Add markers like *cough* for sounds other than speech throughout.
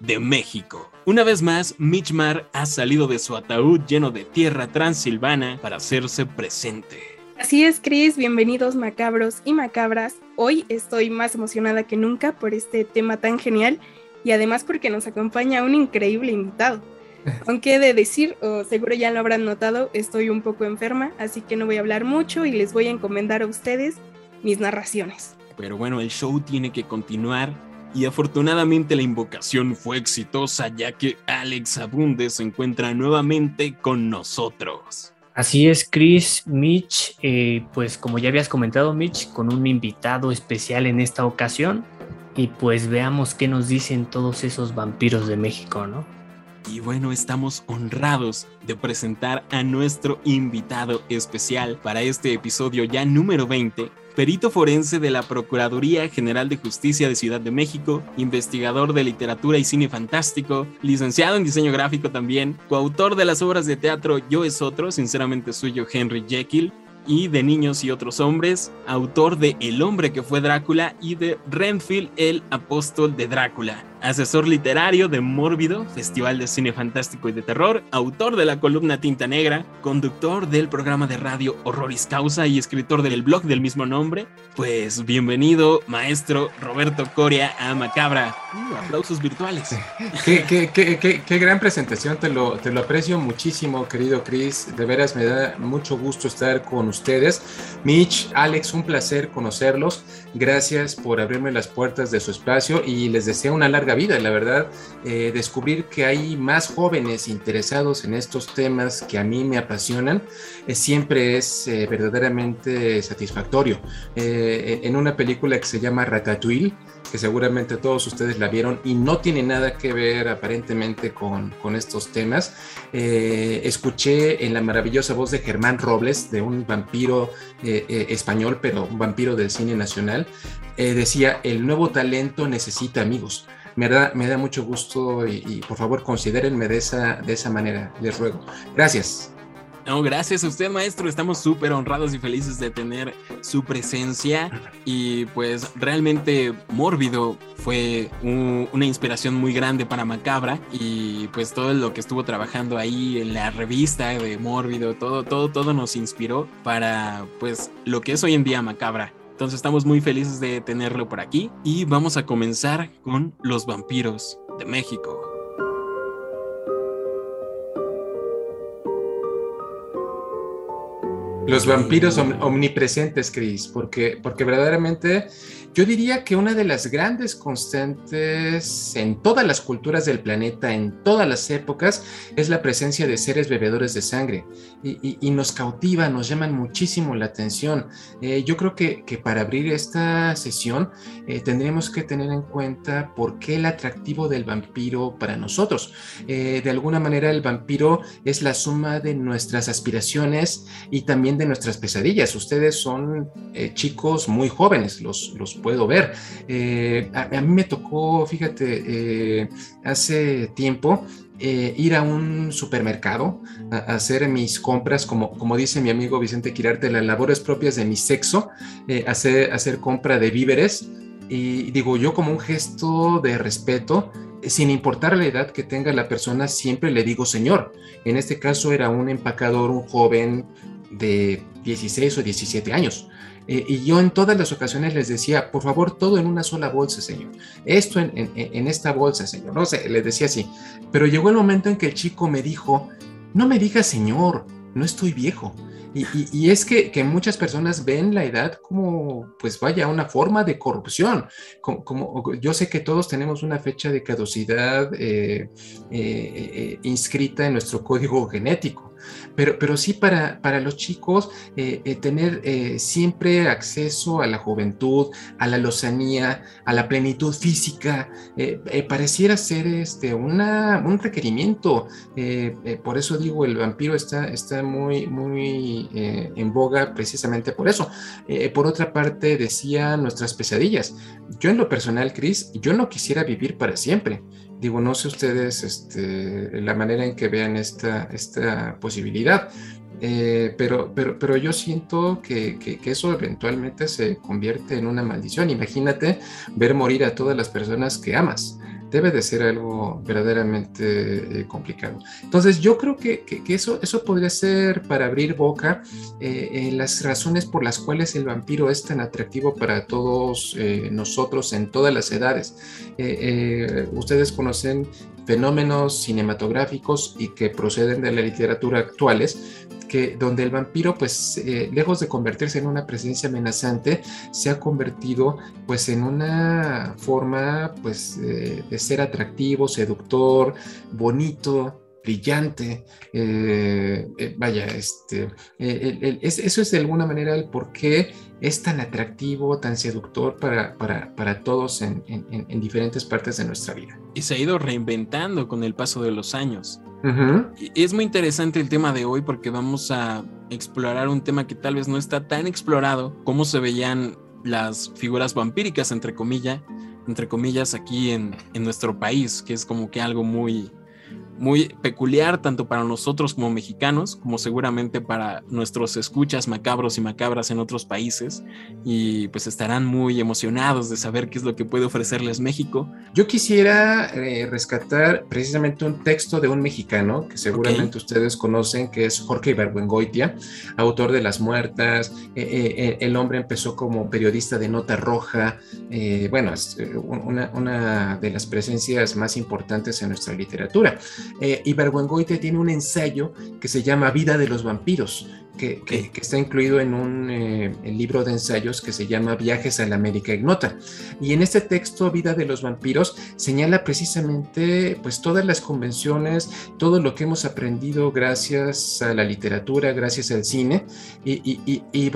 de México. Una vez más, Mitchmar ha salido de su ataúd lleno de tierra transilvana para hacerse presente. Así es, Chris, bienvenidos macabros y macabras. Hoy estoy más emocionada que nunca por este tema tan genial y además porque nos acompaña un increíble invitado. *laughs* Aunque de decir, o seguro ya lo habrán notado, estoy un poco enferma, así que no voy a hablar mucho y les voy a encomendar a ustedes mis narraciones. Pero bueno, el show tiene que continuar y afortunadamente la invocación fue exitosa ya que Alex Abunde se encuentra nuevamente con nosotros. Así es, Chris, Mitch, eh, pues como ya habías comentado, Mitch, con un invitado especial en esta ocasión. Y pues veamos qué nos dicen todos esos vampiros de México, ¿no? Y bueno, estamos honrados de presentar a nuestro invitado especial para este episodio ya número 20, perito forense de la Procuraduría General de Justicia de Ciudad de México, investigador de literatura y cine fantástico, licenciado en diseño gráfico también, coautor de las obras de teatro Yo es otro, sinceramente suyo Henry Jekyll, y de Niños y otros hombres, autor de El hombre que fue Drácula y de Renfield, el apóstol de Drácula asesor literario de Mórbido, Festival de Cine Fantástico y de Terror, autor de la columna Tinta Negra, conductor del programa de radio Horroris Causa y escritor del blog del mismo nombre. Pues bienvenido, maestro Roberto Coria, a Macabra. Uh, aplausos virtuales. Qué, qué, qué, qué, gran presentación, te lo, te lo aprecio muchísimo, querido Chris. De veras me da mucho gusto estar con ustedes. Mitch, Alex, un placer conocerlos. Gracias por abrirme las puertas de su espacio y les deseo una larga vida, la verdad. Eh, descubrir que hay más jóvenes interesados en estos temas que a mí me apasionan eh, siempre es eh, verdaderamente satisfactorio. en una película que se llama Ratatouille, que seguramente todos ustedes la vieron y no tiene nada que ver aparentemente con, con estos temas, escuché en la maravillosa voz de Germán Robles, de un vampiro español, pero un vampiro del cine nacional, decía, el nuevo talento necesita amigos me da, me da mucho gusto y, por favor considérenme de esa, de esa manera, les ruego. Gracias. No, gracias a usted, maestro. Estamos súper honrados y felices de tener su presencia. Y pues realmente Mórbido fue una inspiración muy grande para Macabra. Y pues todo lo que estuvo trabajando ahí en la revista de Mórbido, todo, todo, todo nos inspiró para pues lo que es hoy en día Macabra. Entonces estamos muy felices de tenerlo por aquí y vamos a comenzar con los vampiros de México. Los vampiros omnipresentes, Chris, porque, porque verdaderamente yo diría que una de las grandes constantes en todas las culturas del planeta, en todas las épocas, es la presencia de seres bebedores de sangre y, nos cautiva, nos llaman muchísimo la atención. Eh, yo creo que, para abrir esta sesión eh, tendremos que tener en cuenta por qué el atractivo del vampiro para nosotros. Eh, de alguna manera el vampiro es la suma de nuestras aspiraciones y también de nuestras pesadillas. Ustedes son chicos muy jóvenes, los, los puedo ver. Eh, a, mí me tocó, fíjate, eh, hace tiempo eh, ir a un supermercado a, hacer mis compras, como, como dice mi amigo Vicente Quirarte, las labores propias de mi sexo, hacer, hacer compra de víveres. Y digo, yo como un gesto de respeto, sin importar la edad que tenga la persona, siempre le digo señor. En este caso era un empacador, un joven de 16 o 17 años. Eh, y yo en todas las ocasiones les decía, por favor, todo en una sola bolsa, señor. Esto en, esta bolsa, señor. No sé, les decía así. Pero llegó el momento en que el chico me dijo, no me diga señor, no estoy viejo. Y, es que, muchas personas ven la edad como, pues vaya, una forma de corrupción. Como, yo sé que todos tenemos una fecha de caducidad eh, eh, inscrita en nuestro código genético. Pero, pero sí para, para los chicos eh, eh, tener eh, siempre acceso a la juventud, a la lozanía, a la plenitud física, pareciera ser este, una, un requerimiento. por eso digo, el vampiro está, está muy, muy en boga precisamente por eso. por otra parte, decía nuestras pesadillas. Yo en lo personal, Chris, yo no quisiera vivir para siempre. Digo, no sé ustedes este, la manera en que vean esta, esta posibilidad, eh, pero, pero, pero yo siento que, que, eso eventualmente se convierte en una maldición. Imagínate ver morir a todas las personas que amas debe de ser algo verdaderamente eh, complicado. Entonces yo creo que, eso, eso podría ser para abrir boca eh, las razones por las cuales el vampiro es tan atractivo para todos eh, nosotros en todas las edades. ustedes conocen fenómenos cinematográficos y que proceden de la literatura actuales que donde el vampiro, pues, eh, lejos de convertirse en una presencia amenazante, se ha convertido, pues, en una forma, pues, de ser atractivo, seductor, bonito, brillante. Eh, eh, vaya, este, eso es de alguna manera el por qué es tan atractivo, tan seductor para, para, para todos en, en, diferentes partes de nuestra vida. Y se ha ido reinventando con el paso de los años. Es muy interesante el tema de hoy porque vamos a explorar un tema que tal vez no está tan explorado, cómo se veían las figuras vampíricas, entre comillas, entre comillas, aquí en, en nuestro país, que es como que algo muy, muy peculiar tanto para nosotros como mexicanos, como seguramente para nuestros escuchas macabros y macabras en otros países, y pues estarán muy emocionados de saber qué es lo que puede ofrecerles México. Yo quisiera eh, rescatar precisamente un texto de un mexicano que seguramente ustedes conocen, que es Jorge Ibargüengoitia, autor de Las Muertas, eh, eh, el hombre empezó como periodista de Nota Roja, bueno, es una, una de las presencias más importantes en nuestra literatura eh, y Bergüengoite tiene un ensayo que se llama Vida de los vampiros, que, está incluido en un eh, libro de ensayos que se llama Viajes a la América Ignota. Y en este texto, Vida de los vampiros, señala precisamente pues todas las convenciones, todo lo que hemos aprendido gracias a la literatura, gracias al cine. Y, y, y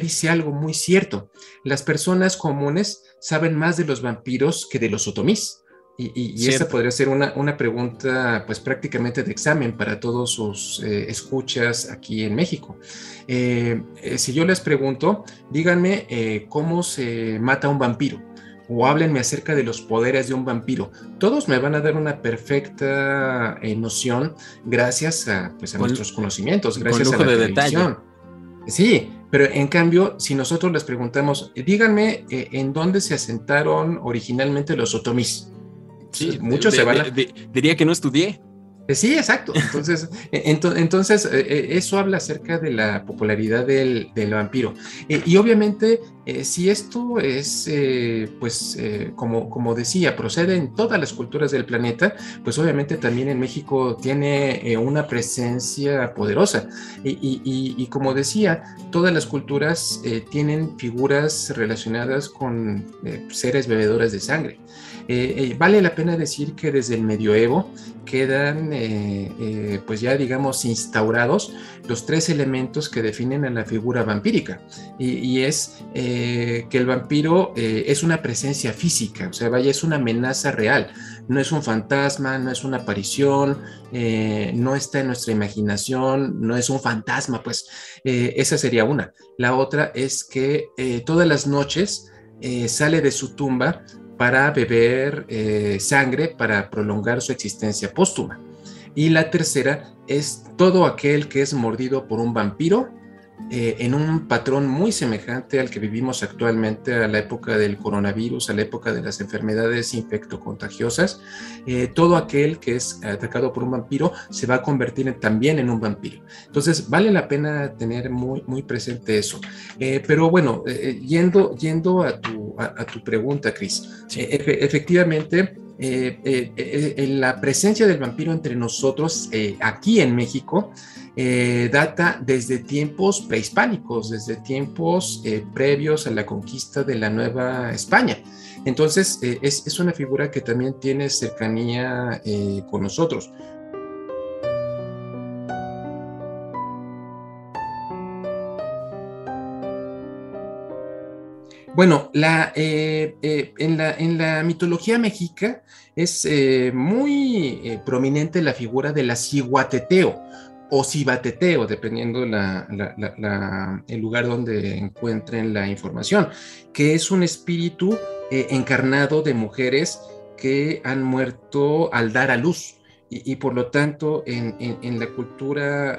dice algo muy cierto, las personas comunes saben más de los vampiros que de los otomís. Y, esa podría ser una, una, pregunta, pues prácticamente de examen para todos sus eh, escuchas aquí en México. Eh, eh, si yo les pregunto, díganme cómo se mata un vampiro o háblenme acerca de los poderes de un vampiro. Todos me van a dar una perfecta noción gracias a, pues, a nuestros conocimientos, gracias a la de televisión. Sí, pero en cambio, si nosotros les preguntamos, díganme en dónde se asentaron originalmente los otomís, Sí, muchos se diría que no estudié. Eh, sí, exacto. Entonces, *laughs* e, entonces eh, eh, eso habla acerca de la popularidad del, vampiro. y obviamente, si esto es, pues, como, como decía, procede en todas las culturas del planeta, pues obviamente también en México tiene una presencia poderosa. Y, como decía, todas las culturas tienen figuras relacionadas con seres bebedores de sangre. vale la pena decir que desde el medioevo quedan eh, eh, pues ya digamos instaurados los tres elementos que definen a la figura vampírica y, es eh, que el vampiro es una presencia física, o sea, vaya, es una amenaza real, no es un fantasma, no es una aparición, no está en nuestra imaginación, no es un fantasma, pues esa sería una. La otra es que todas las noches sale de su tumba para beber sangre para prolongar su existencia póstuma. Y la tercera es todo aquel que es mordido por un vampiro eh, en un patrón muy semejante al que vivimos actualmente a la época del coronavirus, a la época de las enfermedades infectocontagiosas. Eh, todo aquel que es atacado por un vampiro se va a convertir también en un vampiro. Entonces, vale la pena tener muy, muy presente eso. Eh, pero bueno, yendo, yendo a, tu, a, tu pregunta, Cris, efectivamente, eh, eh, eh, la presencia del vampiro entre nosotros aquí en México eh, data desde tiempos prehispánicos, desde tiempos eh, previos a la conquista de la Nueva España. Entonces, eh, es, es, una figura que también tiene cercanía con nosotros. Bueno, la, en, la, en, la, mitología mexica es muy prominente la figura del aciguateteo o cibateteo, dependiendo la, la, el lugar donde encuentren la información, que es un espíritu encarnado de mujeres que han muerto al dar a luz. Y, por lo tanto, en, en, la cultura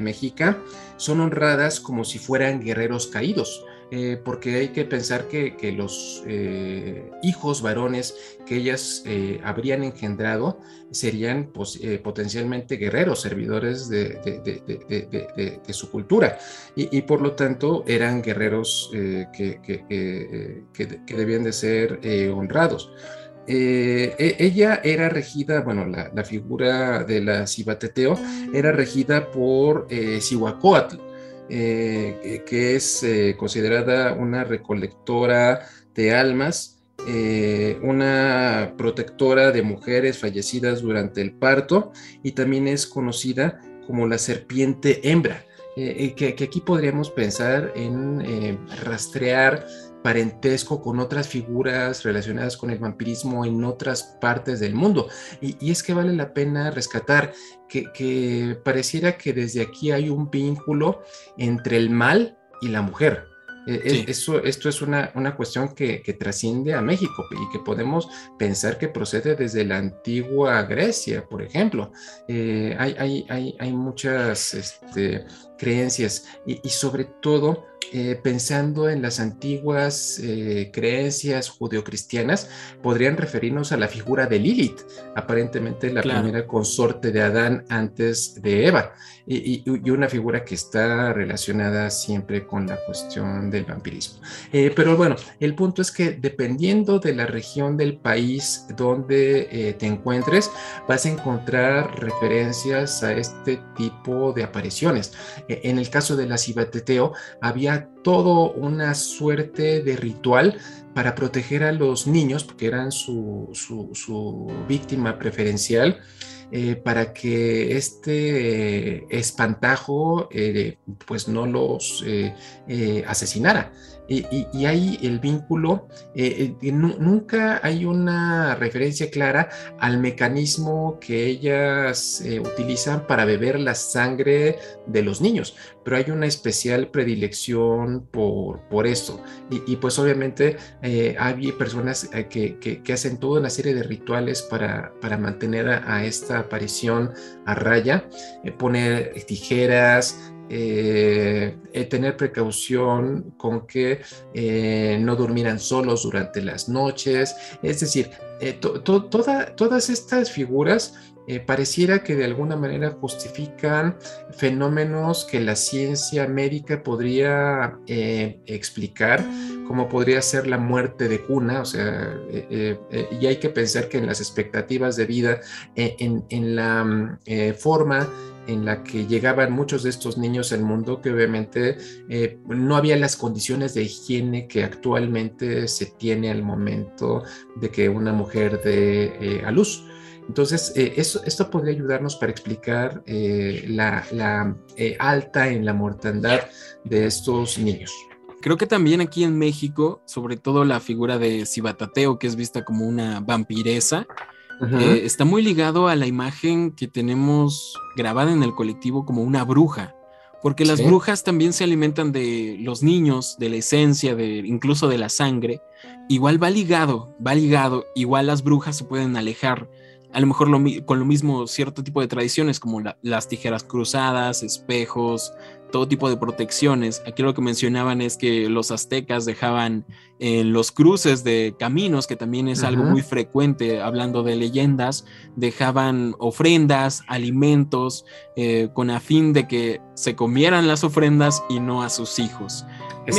mexica son honradas como si fueran guerreros caídos eh, porque hay que pensar que, los eh, hijos varones que ellas eh, habrían engendrado serían pues, potencialmente guerreros, servidores de, su cultura, y, por lo tanto eran guerreros que, debían de ser honrados. E, ella era regida, bueno, la, figura de la Cibateteo era regida por eh, eh, que es eh, considerada una recolectora de almas, eh, una protectora de mujeres fallecidas durante el parto y también es conocida como la serpiente hembra. que, aquí podríamos pensar en rastrear parentesco con otras figuras relacionadas con el vampirismo en otras partes del mundo. Y, es que vale la pena rescatar que, pareciera que desde aquí hay un vínculo entre el mal y la mujer. E, eso, esto es una, cuestión que, trasciende a México y que podemos pensar que procede desde la antigua Grecia, por ejemplo. Eh, hay, hay, muchas este, creencias y, y sobre todo eh, pensando en las antiguas eh, creencias judeocristianas, podrían referirnos a la figura de Lilith, aparentemente la primera consorte de Adán antes de Eva, y, una figura que está relacionada siempre con la cuestión del vampirismo. Eh, pero bueno, el punto es que dependiendo de la región del país donde te encuentres, vas a encontrar referencias a este tipo de apariciones. En el caso de la cibateteo, había todo una suerte de ritual para proteger a los niños, porque eran su, víctima preferencial, eh, para que este espantajo eh, pues no los Y, hay el vínculo, eh, eh, nunca hay una referencia clara al mecanismo que ellas eh, utilizan para beber la sangre de los niños, pero hay una especial predilección por, por esto. Y, pues obviamente hay personas que, hacen toda una serie de rituales para, para mantener a esta aparición a raya, poner tijeras, eh, eh, tener precaución con que eh, no durmieran solos durante las noches. Es decir, todas estas figuras pareciera que de alguna manera justifican fenómenos que la ciencia médica podría explicar, como podría ser la muerte de cuna, o sea, y hay que pensar que en las expectativas de vida, en, la mm, forma en la que llegaban muchos de estos niños al mundo que obviamente eh, no había las condiciones de higiene que actualmente se tiene al momento de que una mujer dé eh, a luz. Entonces, eh, esto podría ayudarnos para explicar la, la alta en la mortandad de estos niños. Creo que también aquí en México, sobre todo la figura de Cibatateo, que es vista como una vampiresa, eh, está muy ligado a la imagen que tenemos grabada en el colectivo como una bruja, porque las brujas también se alimentan de los niños, de la esencia, de, incluso de la sangre. Igual va ligado, va ligado, igual las brujas se pueden alejar, a lo mejor con lo mismo cierto tipo de tradiciones como las tijeras cruzadas, espejos, todo tipo de protecciones. Aquí lo que mencionaban es que los aztecas dejaban en los cruces de caminos, que también es algo muy frecuente, hablando de leyendas, dejaban ofrendas, alimentos, eh, con a fin de que se comieran las ofrendas y no a sus hijos.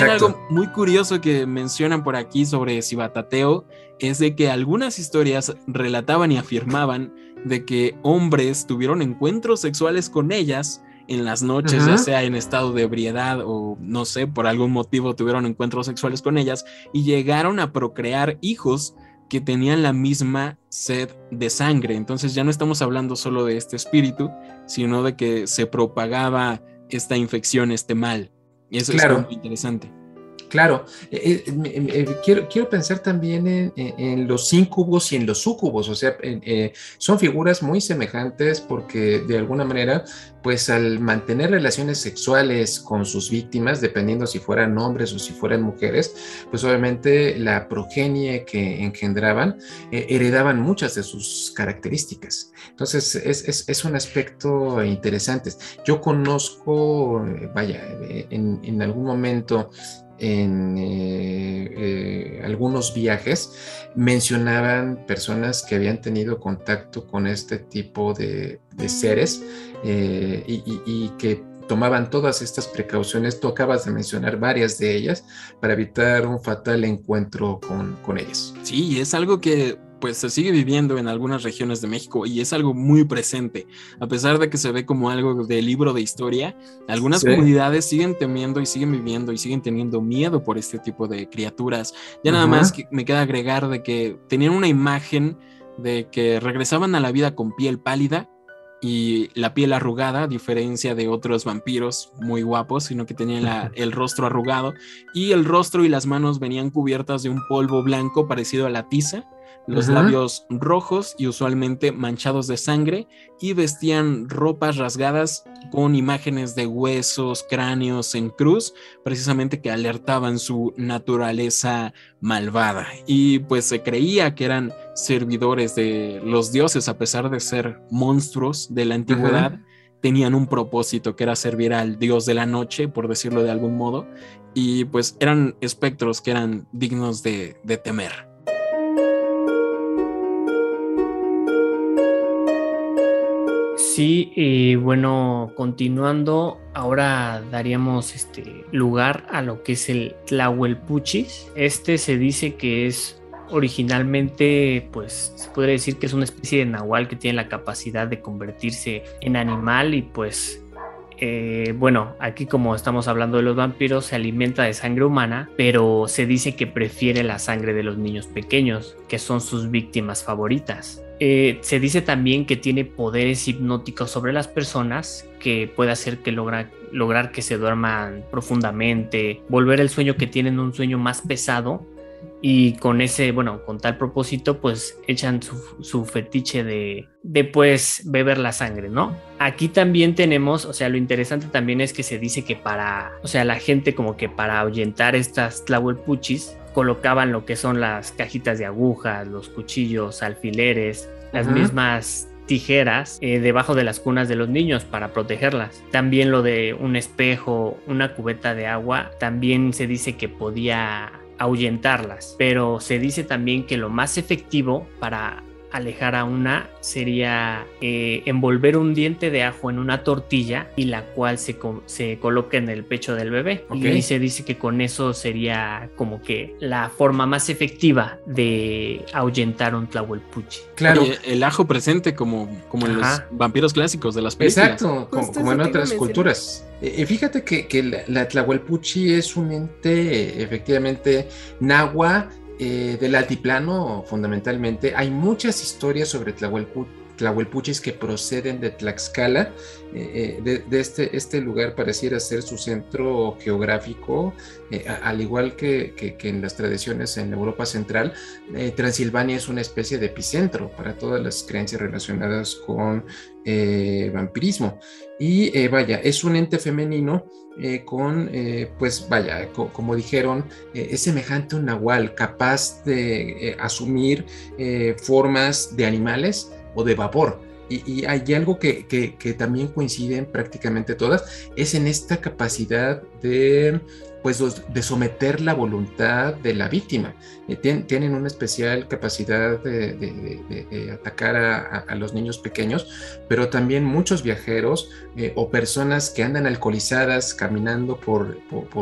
algo muy curioso que mencionan por aquí sobre Cibatateo es de que algunas historias relataban y afirmaban de que hombres tuvieron encuentros sexuales con ellas en las noches, ya sea en estado de ebriedad o no sé, por algún motivo tuvieron encuentros sexuales con ellas y llegaron a procrear hijos que tenían la misma sed de sangre. Entonces ya no estamos hablando solo de este espíritu, sino de que se propagaba esta infección, este mal. Y eso es muy interesante. Claro, eh, eh, eh, quiero, quiero, pensar también en, los incubos y en los sucubos, o sea, son figuras muy semejantes porque de alguna manera, pues al mantener relaciones sexuales con sus víctimas, dependiendo si fueran hombres o si fueran mujeres, pues obviamente la progenie que engendraban heredaban muchas de sus características. Entonces, es, es, un aspecto interesante. Yo conozco, vaya, en, en algún momento, en eh, eh, algunos viajes mencionaban personas que habían tenido contacto con este tipo de, seres eh, y, que tomaban todas estas precauciones. Tú acabas de mencionar varias de ellas para evitar un fatal encuentro con, con ellas. Sí, es algo que pues se sigue viviendo en algunas regiones de México y es algo muy presente. A pesar de que se ve como algo de libro de historia, algunas comunidades siguen temiendo y siguen viviendo y siguen teniendo miedo por este tipo de criaturas. Ya nada más me queda agregar de que tenían una imagen de que regresaban a la vida con piel pálida y la piel arrugada, a diferencia de otros vampiros muy guapos, sino que tenían *laughs* el rostro arrugado y el rostro y las manos venían cubiertas de un polvo blanco parecido a la tiza los labios rojos y usualmente manchados de sangre y vestían ropas rasgadas con imágenes de huesos, cráneos en cruz, precisamente que alertaban su naturaleza malvada. Y pues se creía que eran servidores de los dioses a pesar de ser monstruos de la antigüedad. Tenían un propósito que era servir al dios de la noche, por decirlo de algún modo, y pues eran espectros que eran dignos de temer. Sí, y bueno, continuando, ahora daríamos este lugar a lo que es el Tlahuelpuchis. Este se dice que es originalmente, pues se podría decir que es una especie de nahual que tiene la capacidad de convertirse en animal y pues eh, bueno, aquí como estamos hablando de los vampiros, se alimenta de sangre humana, pero se dice que prefiere la sangre de los niños pequeños, que son sus víctimas favoritas. Eh, se dice también que tiene poderes hipnóticos sobre las personas que puede hacer que logra, lograr que se duerman profundamente, volver el sueño que tienen un sueño más pesado y con ese, bueno, con tal propósito, pues echan su, fetiche de, de, pues beber la sangre, ¿no? Aquí también tenemos, o sea, lo interesante también es que se dice que para, o sea, la gente como que para ahuyentar estas tlahuelpuchis, colocaban lo que son las cajitas de agujas, los cuchillos, alfileres, las mismas tijeras eh, debajo de las cunas de los niños para protegerlas. También lo de un espejo, una cubeta de agua, también se dice que podía ahuyentarlas, pero se dice también que lo más efectivo para alejar a una sería eh, envolver un diente de ajo en una tortilla y la cual se, se coloca en el pecho del bebé. Y se dice que con eso sería como que la forma más efectiva de ahuyentar un tlahuelpuchi. Claro. el ajo presente como, como en los vampiros clásicos de las películas. Exacto, como, en otras culturas. Eh, eh, fíjate que, que la, la, Tlahuelpuchi es un ente efectivamente nahua eh, del altiplano, fundamentalmente, hay muchas historias sobre Tlahuelpuchis que proceden de Tlaxcala. Eh, eh, de, este, este lugar pareciera ser su centro geográfico, al igual que, que, en las tradiciones en Europa Central, Transilvania es una especie de epicentro para todas las creencias relacionadas con vampirismo. Y vaya, es un ente femenino eh, con, eh, pues vaya, como dijeron, eh, es semejante a un nahual, capaz de asumir formas de animales o de vapor. Y, hay algo que, que, que, también coinciden prácticamente todas, es en esta capacidad de pues de someter la voluntad de la víctima. Eh, tienen una especial capacidad de, atacar a, los niños pequeños, pero también muchos viajeros eh, o personas que andan alcoholizadas caminando por,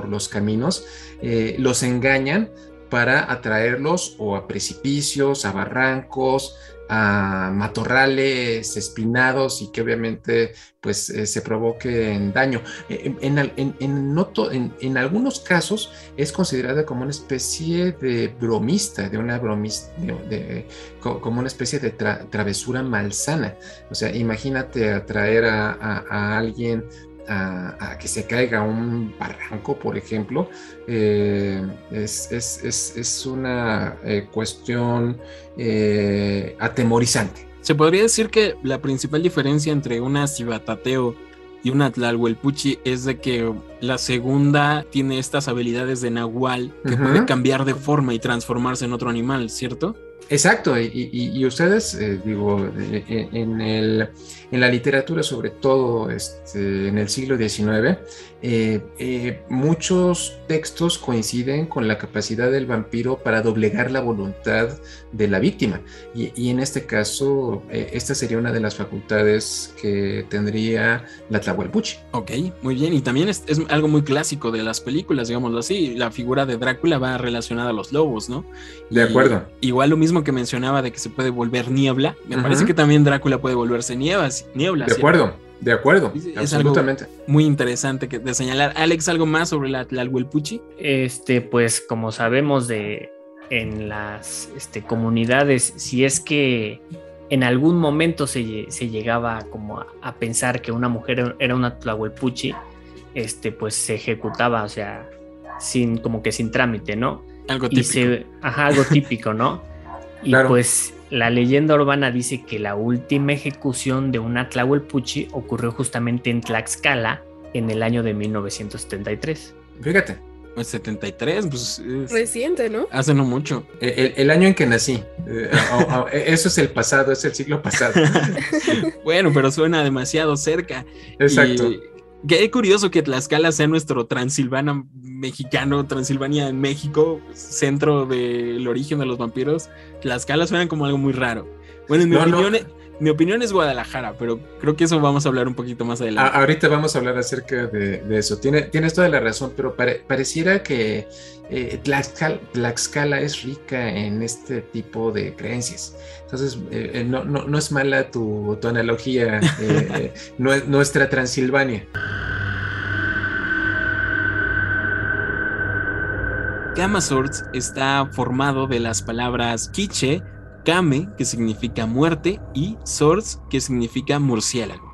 los caminos, eh, los engañan para atraerlos o a precipicios, a barrancos, a matorrales espinados y que obviamente pues eh, se provoquen daño. Eh, en, en, en, algunos casos es considerada como una especie de bromista, de una bromista, de, como una especie de travesura malsana. O sea, imagínate atraer a alguien a, que se caiga un barranco, por ejemplo, eh, es, una eh, cuestión eh, atemorizante. Se podría decir que la principal diferencia entre una cibatateo y una Tlalhuelpuchi es de que la segunda tiene estas habilidades de Nahual que puede cambiar de forma y transformarse en otro animal, ¿cierto? Exacto, y, ustedes, eh, digo, eh, eh, en, el, en, la literatura, sobre todo este, en el siglo XIX, muchos textos coinciden con la capacidad del vampiro para doblegar la voluntad de la víctima. Y, en este caso, esta sería una de las facultades que tendría la Tlahuelpuchi. Ok, muy bien. Y también es, es, algo muy clásico de las películas, digámoslo así. La figura de Drácula va relacionada a los lobos, ¿no? De acuerdo. Igual lo mismo que mencionaba de que se puede volver niebla, me parece que también Drácula puede volverse niebla. niebla de acuerdo, de acuerdo, es, absolutamente. muy interesante que, de señalar. Alex, ¿algo más sobre la Tlalhuelpuchi? Este, pues como sabemos de en las este, comunidades, si es que en algún momento se, llegaba como a, pensar que una mujer era una Tlahuelpuchi, este, pues se ejecutaba, o sea, sin, como que sin trámite, ¿no? Algo típico. ajá, algo típico, ¿no? Y pues la leyenda urbana dice que la última ejecución de una Tlahuelpuchi ocurrió justamente en Tlaxcala en el año de 1973. Fíjate. El 73, pues. Reciente, ¿no? Hace no mucho. El, año en que nací. Eh, eso es el pasado, es el siglo pasado. *laughs* bueno, pero suena demasiado cerca. Exacto. Qué curioso que Tlaxcala sea nuestro Transilvania mexicano, Transilvania en México, centro del origen de los vampiros. Tlaxcala suena como algo muy raro. Bueno, en mi, opinión, mi opinión es Guadalajara, pero creo que eso vamos a hablar un poquito más adelante. ahorita vamos a hablar acerca de, eso. tienes toda la razón, pero pareciera que eh, Tlaxcala, es rica en este tipo de creencias. Entonces, eh, eh, no, es mala tu, analogía, *laughs* nuestra Transilvania. Gamma Swords está formado de las palabras quiche, Kame, que significa muerte, y Swords, que significa murciélago.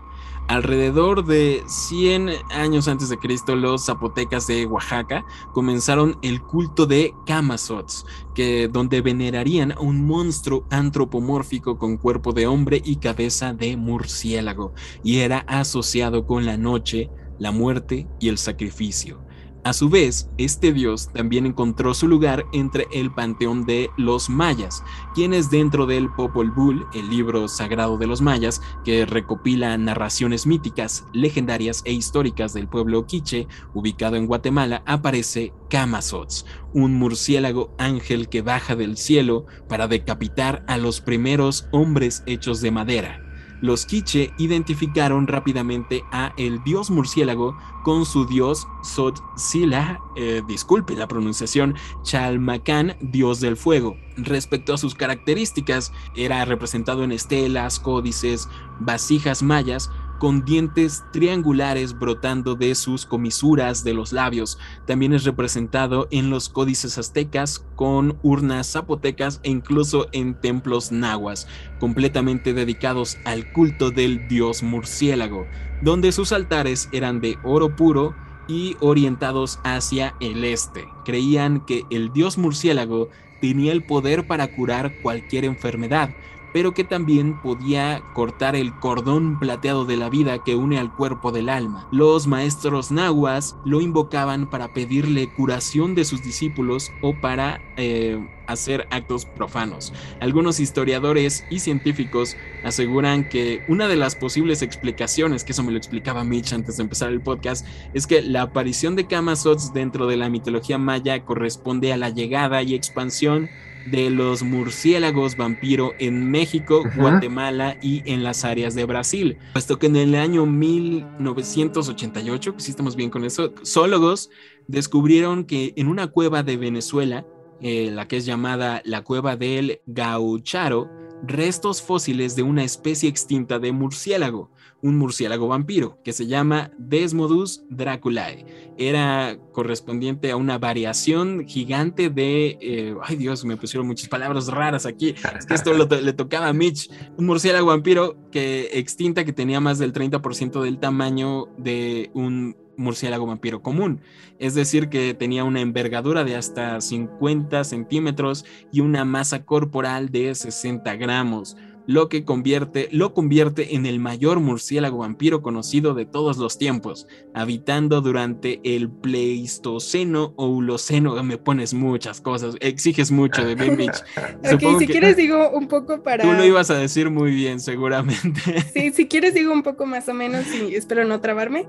Alrededor de 100 años antes de Cristo, los zapotecas de Oaxaca comenzaron el culto de Kamazots, que donde venerarían a un monstruo antropomórfico con cuerpo de hombre y cabeza de murciélago, y era asociado con la noche, la muerte y el sacrificio. A su vez, este dios también encontró su lugar entre el panteón de los mayas, quienes dentro del Popol Vuh, el libro sagrado de los mayas, que recopila narraciones míticas, legendarias e históricas del pueblo quiche, ubicado en Guatemala, aparece Kamazots, un murciélago ángel que baja del cielo para decapitar a los primeros hombres hechos de madera los quiche identificaron rápidamente a el dios murciélago con su dios Sotzila, eh, disculpe la pronunciación, Chalmacán, dios del fuego. Respecto a sus características, era representado en estelas, códices, vasijas mayas, con dientes triangulares brotando de sus comisuras de los labios. También es representado en los códices aztecas con urnas zapotecas e incluso en templos nahuas, completamente dedicados al culto del dios murciélago, donde sus altares eran de oro puro y orientados hacia el este. Creían que el dios murciélago tenía el poder para curar cualquier enfermedad, pero que también podía cortar el cordón plateado de la vida que une al cuerpo del alma. Los maestros nahuas lo invocaban para pedirle curación de sus discípulos o para eh, hacer actos profanos. Algunos historiadores y científicos aseguran que una de las posibles explicaciones, que eso me lo explicaba Mitch antes de empezar el podcast, es que la aparición de Kamazots dentro de la mitología maya corresponde a la llegada y expansión de los murciélagos vampiro en México, Guatemala y en las áreas de Brasil. Puesto que en el año 1988, pues sí estamos bien con eso, zoólogos descubrieron que en una cueva de Venezuela, eh, la que es llamada la cueva del Gaucharo, restos fósiles de una especie extinta de murciélago, un murciélago vampiro que se llama Desmodus draculae. Era correspondiente a una variación gigante de, eh, ay Dios, me pusieron muchas palabras raras aquí, es que esto le tocaba a Mitch, un murciélago vampiro que extinta que tenía más del 30% del tamaño de un murciélago vampiro común, es decir, que tenía una envergadura de hasta 50 centímetros y una masa corporal de 60 gramos, lo que convierte, lo convierte en el mayor murciélago vampiro conocido de todos los tiempos, habitando durante el Pleistoceno o Uloceno. Me pones muchas cosas, exiges mucho de Ben Beach. *laughs* ok, si quieres digo un poco para... Tú lo ibas a decir muy bien, seguramente. *laughs* sí, si quieres digo un poco más o menos y espero no trabarme.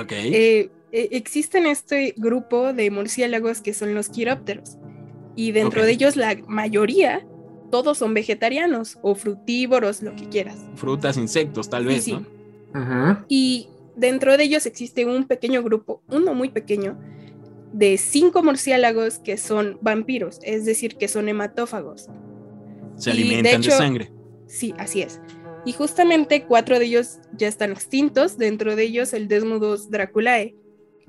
Ok. Eh, eh, existen este grupo de murciélagos que son los quirópteros y dentro de ellos la mayoría todos son vegetarianos o frutívoros, lo que quieras. Frutas, insectos, tal vez, ¿no? Y dentro de ellos existe un pequeño grupo, uno muy pequeño, de cinco murciélagos que son vampiros, es decir, que son hematófagos. Se alimentan de, sangre. Sí, así es. Y justamente cuatro de ellos ya están extintos, dentro de ellos el Desmodus draculae,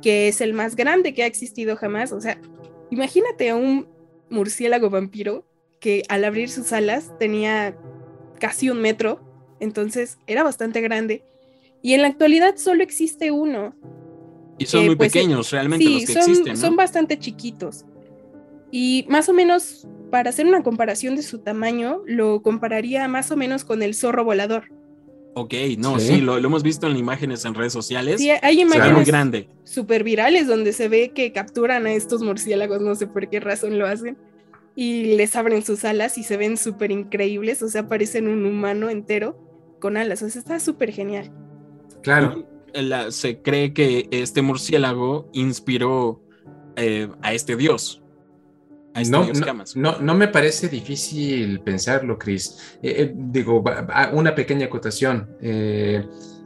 que es el más grande que ha existido jamás. O sea, imagínate a un murciélago vampiro que al abrir sus alas tenía casi un metro, entonces era bastante grande. Y en la actualidad solo existe uno. Y son muy pues, pequeños realmente los que son, existen. Son bastante chiquitos. Y más o menos, para hacer una comparación de su tamaño, lo compararía más o menos con el zorro volador. Ok, no, sí, lo, hemos visto en imágenes en redes sociales. Sí, hay imágenes muy grande. super virales donde se ve que capturan a estos murciélagos, no sé por qué razón lo hacen y les abren sus alas y se ven súper increíbles, o sea, parecen un humano entero con alas, o sea, está súper genial. Claro. se cree que este murciélago inspiró eh, a este dios. A este no, dios no, no, me parece difícil pensarlo, Chris. Eh, eh, digo, una pequeña acotación.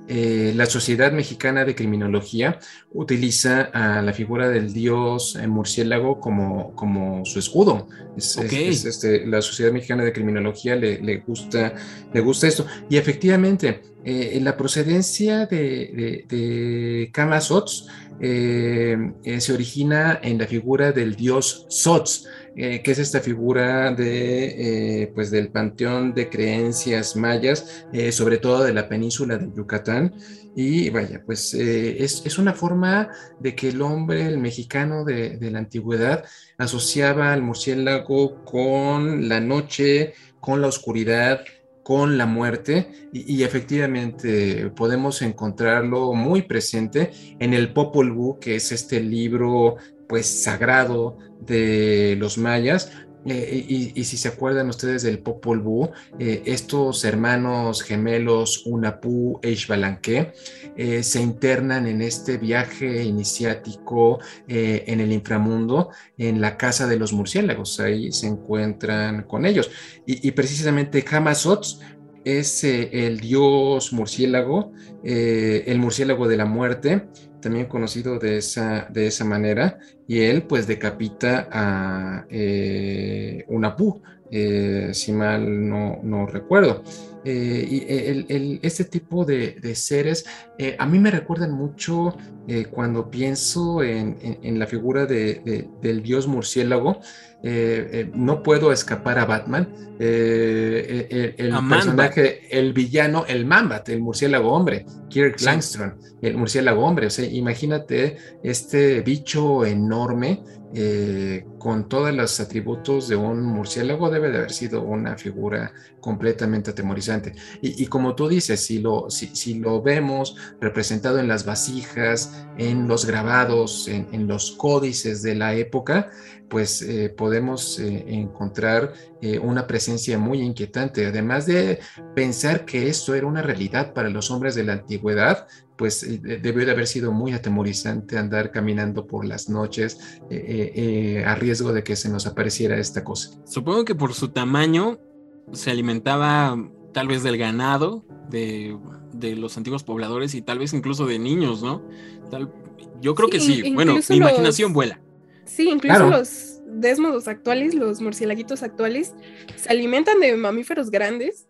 Eh, la Sociedad Mexicana de Criminología utiliza a la figura del dios eh, murciélago como, como su escudo. este, la Sociedad Mexicana de Criminología le, le, gusta, le gusta esto. Y efectivamente, eh, la procedencia de, de, de Kama se origina en la figura del dios Sots eh, que es esta figura de, eh, pues del panteón de creencias mayas, eh, sobre todo de la península de Yucatán. Y vaya, pues es, es, una forma de que el hombre, el mexicano de, de la antigüedad, asociaba al murciélago con la noche, con la oscuridad, con la muerte y, y, efectivamente podemos encontrarlo muy presente en el Popol Vuh, que es este libro pues sagrado de los mayas. Eh, y, si se acuerdan ustedes del Popol Vuh, eh, estos hermanos gemelos Unapu e Ishbalanque eh, se internan en este viaje iniciático en el inframundo, en la casa de los murciélagos. Ahí se encuentran con ellos. Y, precisamente Hamazots es el dios murciélago, el murciélago de la muerte, también conocido de esa, de esa manera, y él pues decapita a eh, una pu, eh, si mal no, no recuerdo. Eh, y el, este tipo de, seres a mí me recuerdan mucho cuando pienso en, la figura de, del dios murciélago. no puedo escapar a Batman. el, personaje, el villano, el Mambat, el murciélago hombre, Kirk Langstrom, el murciélago hombre. O sea, imagínate este bicho enorme eh, con todos los atributos de un murciélago, debe de haber sido una figura completamente atemorizante. Y, como tú dices, si lo, si, lo vemos representado en las vasijas, en los grabados, en, los códices de la época, pues eh, podemos eh, encontrar una presencia muy inquietante. Además de pensar que esto era una realidad para los hombres de la antigüedad, pues eh, debió de haber sido muy atemorizante andar caminando por las noches eh, eh, a riesgo de que se nos apareciera esta cosa. Supongo que por su tamaño se alimentaba tal vez del ganado de, los antiguos pobladores y tal vez incluso de niños, ¿no? yo creo que sí. Bueno, mi imaginación vuela. Sí, incluso los, desmodos actuales, los murciélaguitos actuales, se alimentan de mamíferos grandes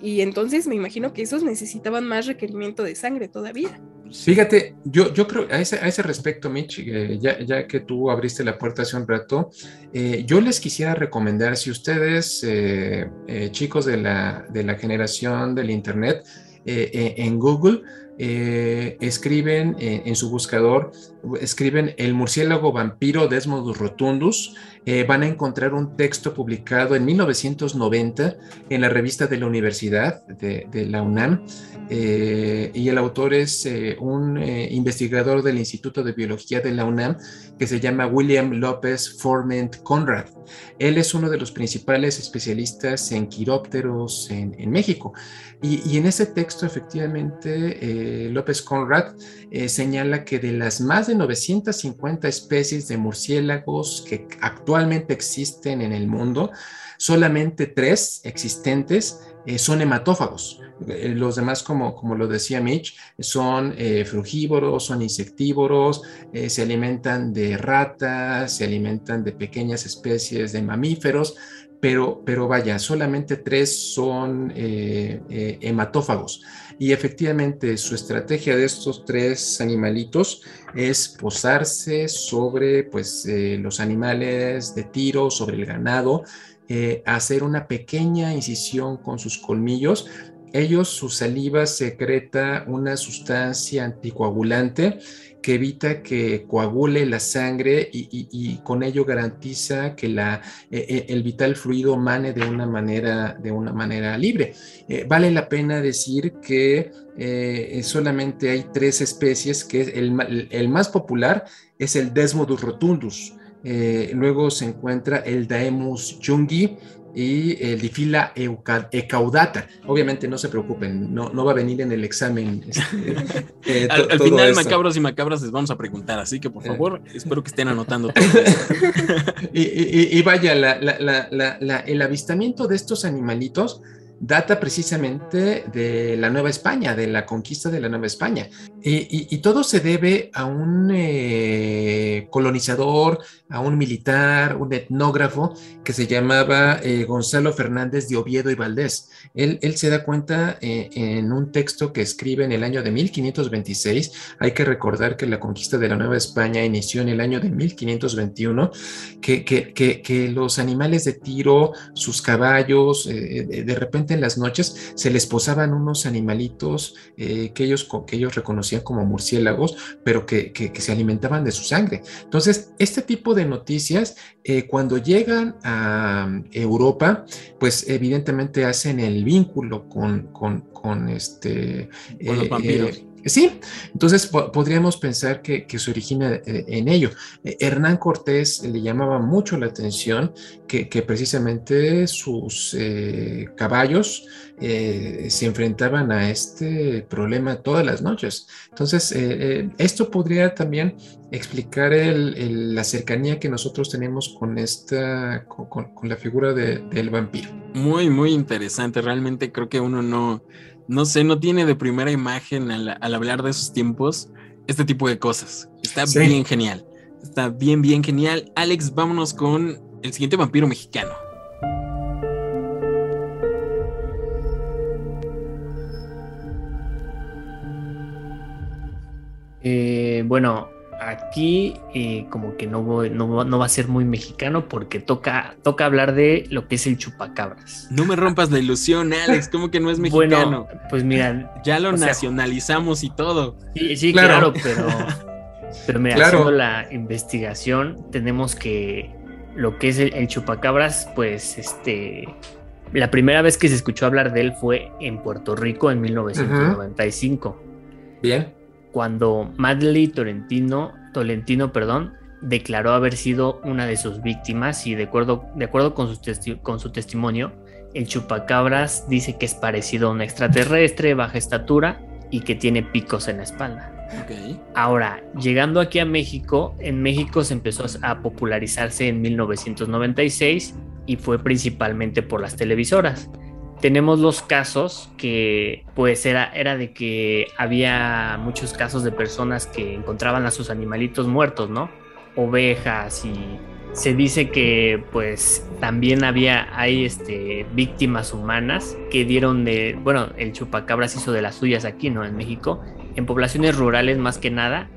y, entonces me imagino que esos necesitaban más requerimiento de sangre todavía. Fíjate, yo, yo creo, a ese, a ese respecto, Mitch, eh, ya, ya, que tú abriste la puerta hace un rato, eh, yo les quisiera recomendar, si ustedes, eh, chicos de la, de la generación del Internet, en Google, escriben en su buscador, escriben el murciélago vampiro Desmodus rotundus, eh, van a encontrar un texto publicado en 1990 en la revista de la Universidad de, la UNAM eh, y el autor es eh, un investigador del Instituto de Biología de la UNAM que se llama William López Forment Conrad. Él es uno de los principales especialistas en quirópteros en, México y, en ese texto efectivamente López Conrad señala que de las más de 950 especies de murciélagos que actualmente actualmente existen en el mundo, solamente tres existentes eh, son hematófagos. Eh, los demás, como, como lo decía Mitch, son eh, frugívoros, son insectívoros, se alimentan de ratas, se alimentan de pequeñas especies de mamíferos, pero, pero vaya, solamente tres son hematófagos. Y efectivamente su estrategia de estos tres animalitos es posarse sobre pues, eh, los animales de tiro, sobre el ganado, eh, hacer una pequeña incisión con sus colmillos. Ellos, su saliva secreta una sustancia anticoagulante que evita que coagule la sangre y, con ello garantiza que la, eh, eh, el vital fluido mane de una manera, de una manera libre. Eh, vale la pena decir que solamente hay tres especies, que el, el más popular es el Desmodus rotundus. luego se encuentra el Daemus jungi, y el difila ecaudata. Obviamente no se preocupen, no, no va a venir en el examen. Este, *laughs* eh, al, final, macabros y macabras les vamos a preguntar, así que por eh. favor, espero que estén anotando *laughs* todo. y, y, vaya, el avistamiento de estos animalitos data precisamente de la Nueva España, de la conquista de la Nueva España. Y, todo se debe a un eh, colonizador, a un militar, un etnógrafo que se llamaba eh, Gonzalo Fernández de Oviedo y Valdés. Él, se da cuenta eh, en un texto que escribe en el año de 1526. Hay que recordar que la conquista de la Nueva España inició en el año de 1521, que, que los animales de tiro, sus caballos, de repente en las noches se les posaban unos animalitos eh, que, ellos, que ellos reconocían como murciélagos, pero que, se alimentaban de su sangre. Entonces, este tipo de noticias, eh, cuando llegan a mm, Europa, pues evidentemente hacen el vínculo con, con, este... Con los eh, vampiros. Sí, entonces podríamos pensar que, se origina eh, en ello. Eh, Hernán Cortés le llamaba mucho la atención que, precisamente sus eh, caballos se enfrentaban a este problema todas las noches. Entonces, esto podría también explicar la cercanía que nosotros tenemos con esta, con, la figura del vampiro. Muy, muy interesante. Realmente creo que uno no no sé, no tiene de primera imagen al, hablar de esos tiempos este tipo de cosas. Está bien genial. Está bien, bien genial. Alex, vámonos con el siguiente vampiro mexicano. Eh, bueno, aquí eh, como que no, no, va a ser muy mexicano porque toca, toca hablar de lo que es el chupacabras. No me rompas la ilusión, Alex, como que no es mexicano. Bueno, pues mira, ya lo nacionalizamos y todo. Sí, sí, claro, pero, pero mira, haciendo la investigación, tenemos que lo que es el, chupacabras, pues este la primera vez que se escuchó hablar de él fue en Puerto Rico en 1995. Bien cuando Madley Tolentino, Tolentino perdón, declaró haber sido una de sus víctimas y de acuerdo, de acuerdo con, su con su testimonio, el chupacabras dice que es parecido a un extraterrestre, baja estatura y que tiene picos en la espalda. Ahora, llegando aquí a México, en México se empezó a popularizarse en 1996 y fue principalmente por las televisoras tenemos los casos que pues era, era de que había muchos casos de personas que encontraban a sus animalitos muertos, ¿no? Ovejas y se dice que pues también había hay este víctimas humanas que dieron de bueno el chupacabras hizo de las suyas aquí no en México en poblaciones rurales más que nada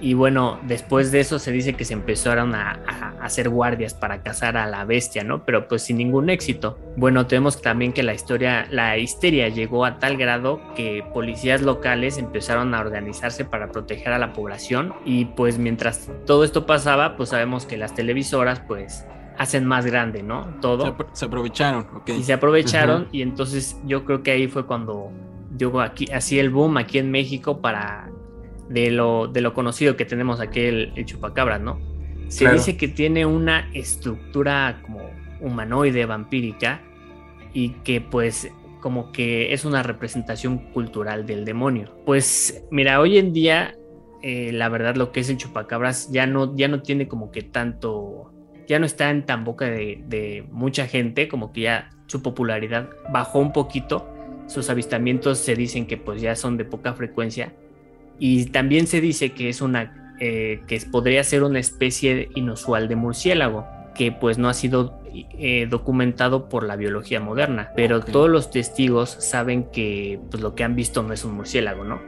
y bueno, después de eso se dice que se empezaron a, hacer guardias para cazar a la bestia, ¿no? Pero pues sin ningún éxito. Bueno, tenemos también que la historia, la histeria llegó a tal grado que policías locales empezaron a organizarse para proteger a la población y pues mientras todo esto pasaba, pues sabemos que las televisoras pues hacen más grande, ¿no? Todo. Se, aprovecharon, ok. Y se aprovecharon y entonces yo creo que ahí fue cuando dio aquí, así el boom aquí en México para de lo, de lo conocido que tenemos aquí el, chupacabras, ¿no? Se dice que tiene una estructura como humanoide, vampírica, y que pues como que es una representación cultural del demonio. Pues mira, hoy en día eh, la verdad lo que es el chupacabras ya no, ya no tiene como que tanto, ya no está en tan boca de, de mucha gente, como que ya su popularidad bajó un poquito, sus avistamientos se dicen que pues ya son de poca frecuencia y también se dice que es una eh, que podría ser una especie inusual de murciélago, que pues no ha sido eh, documentado por la biología moderna, pero todos los testigos saben que pues lo que han visto no es un murciélago, ¿no?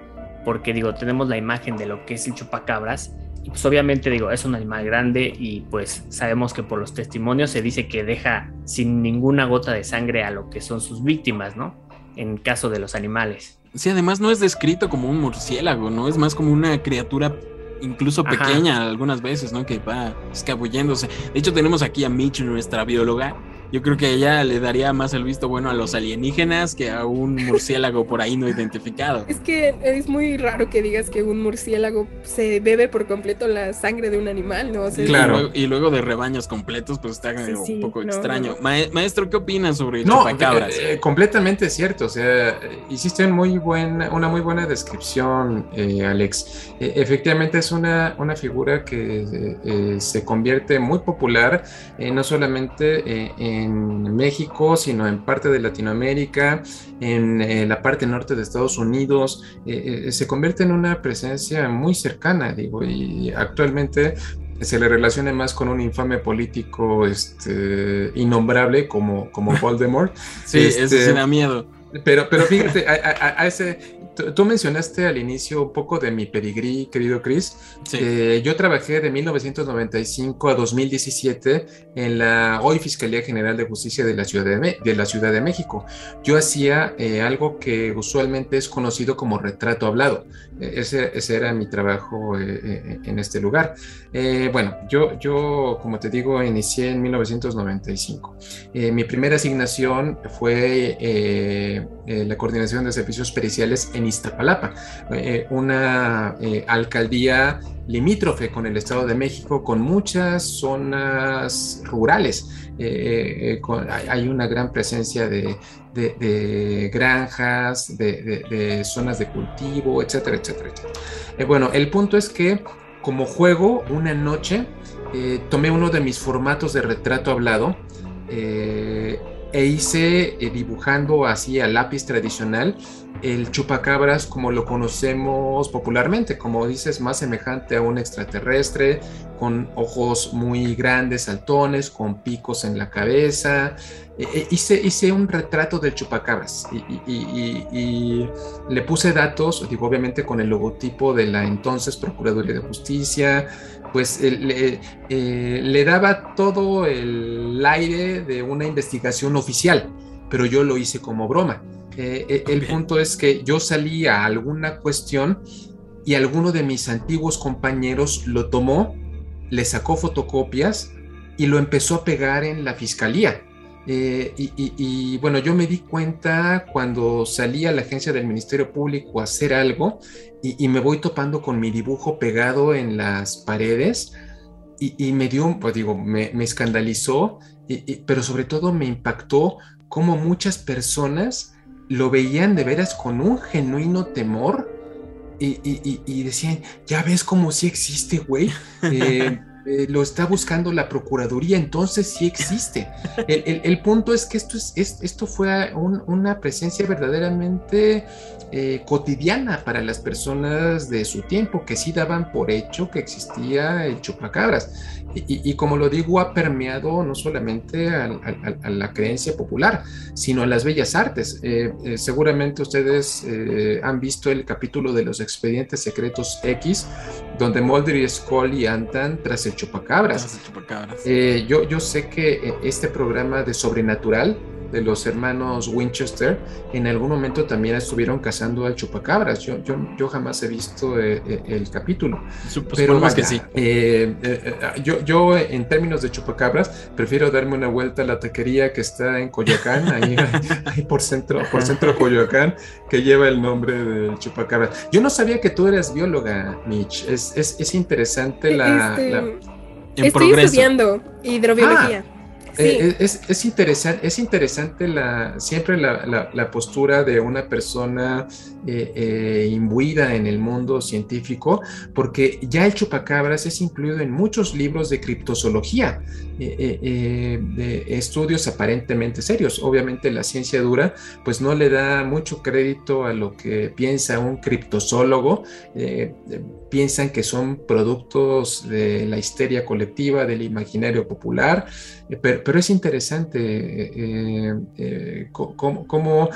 Porque digo, tenemos la imagen de lo que es el chupacabras y pues obviamente digo, es un animal grande y pues sabemos que por los testimonios se dice que deja sin ninguna gota de sangre a lo que son sus víctimas, ¿no? En caso de los animales. Sí, además no es descrito como un murciélago, ¿no? Es más como una criatura incluso pequeña algunas veces, ¿no? Que va escabulléndose. De hecho, tenemos aquí a Mitch, nuestra bióloga, yo creo que ella le daría más el visto bueno a los alienígenas que a un murciélago por ahí no identificado. Es que es muy raro que digas que un murciélago se bebe por completo la sangre de un animal, ¿no? claro. Y luego, de rebaños completos, pues está un poco extraño. maestro, ¿qué opinas sobre no, chupacabras? Eh, eh, completamente cierto. O sea, hiciste muy buena, una muy buena descripción, eh, Alex. efectivamente es una, una figura que se convierte muy popular, no solamente en en México, sino en parte de Latinoamérica, en, eh, la parte norte de Estados Unidos, eh, eh, se convierte en una presencia muy cercana, digo, y actualmente se le relaciona más con un infame político este, innombrable como, como *laughs* Voldemort. sí, eso sí este, da miedo. Pero, pero fíjate, a, ese, tú mencionaste al inicio un poco de mi pedigrí, querido Chris. Eh, yo trabajé de 1995 a 2017 en la hoy Fiscalía General de Justicia de la Ciudad de, de la Ciudad de México. Yo hacía eh, algo que usualmente es conocido como retrato hablado. E, ese, ese, era mi trabajo eh, en este lugar. bueno, yo, yo, como te digo, inicié en 1995. mi primera asignación fue eh, la Coordinación de Servicios Periciales en Iztapalapa, eh, una eh, alcaldía limítrofe con el Estado de México, con muchas zonas rurales. hay una gran presencia de, granjas, de, zonas de cultivo, etcétera, etcétera, etcétera. bueno, el punto es que como juego, una noche tomé uno de mis formatos de retrato hablado e hice eh, dibujando así a lápiz tradicional el chupacabras como lo conocemos popularmente, como dices, más semejante a un extraterrestre, con ojos muy grandes, saltones, con picos en la cabeza. E, e, hice, hice un retrato del chupacabras y, le puse datos, digo, obviamente con el logotipo de la entonces Procuraduría de Justicia, pues eh, le, daba todo el aire de una investigación oficial, pero yo lo hice como broma. Eh, eh, el punto es que yo salí a alguna cuestión y alguno de mis antiguos compañeros lo tomó, le sacó fotocopias y lo empezó a pegar en la fiscalía. Eh, y, bueno, yo me di cuenta cuando salí a la agencia del Ministerio Público a hacer algo y, me voy topando con mi dibujo pegado en las paredes y, me dio, pues digo, me, me escandalizó, pero sobre todo me impactó cómo muchas personas lo veían de veras con un genuino temor y, decían, ya ves cómo sí existe, güey. *laughs* Eh, eh, lo está buscando la Procuraduría, entonces sí existe. El, punto es que esto, es, esto fue una presencia verdaderamente eh, cotidiana para las personas de su tiempo, que sí daban por hecho que existía el chupacabras. Y, como lo digo, ha permeado no solamente a, la creencia popular, sino a las bellas artes. Eh, seguramente ustedes han visto el capítulo de los expedientes secretos X, donde Mulder y Scully andan tras el chupacabras. yo, yo sé que este programa de sobrenatural de los hermanos Winchester, en algún momento también estuvieron cazando al chupacabras. Yo, yo, yo jamás he visto eh, eh, el, capítulo. pero más que sí. Eh, yo, yo, en términos de chupacabras, prefiero darme una vuelta a la taquería que está en Coyoacán, ahí, *laughs* por centro, por centro Coyoacán, que lleva el nombre de chupacabras. Yo no sabía que tú eres bióloga, Mitch. Es, es, es interesante la... Este, estoy estudiando hidrobiología. Ah, eh, es, es, interesante, es interesante la, siempre la, la, postura de una persona eh, eh, imbuida en el mundo científico, porque ya el chupacabras es incluido en muchos libros de criptozoología, de estudios aparentemente serios. Obviamente la ciencia dura, pues no le da mucho crédito a lo que piensa un criptozoólogo piensan que son productos de la histeria colectiva, del imaginario popular, eh, pero, es interesante eh, eh, cómo,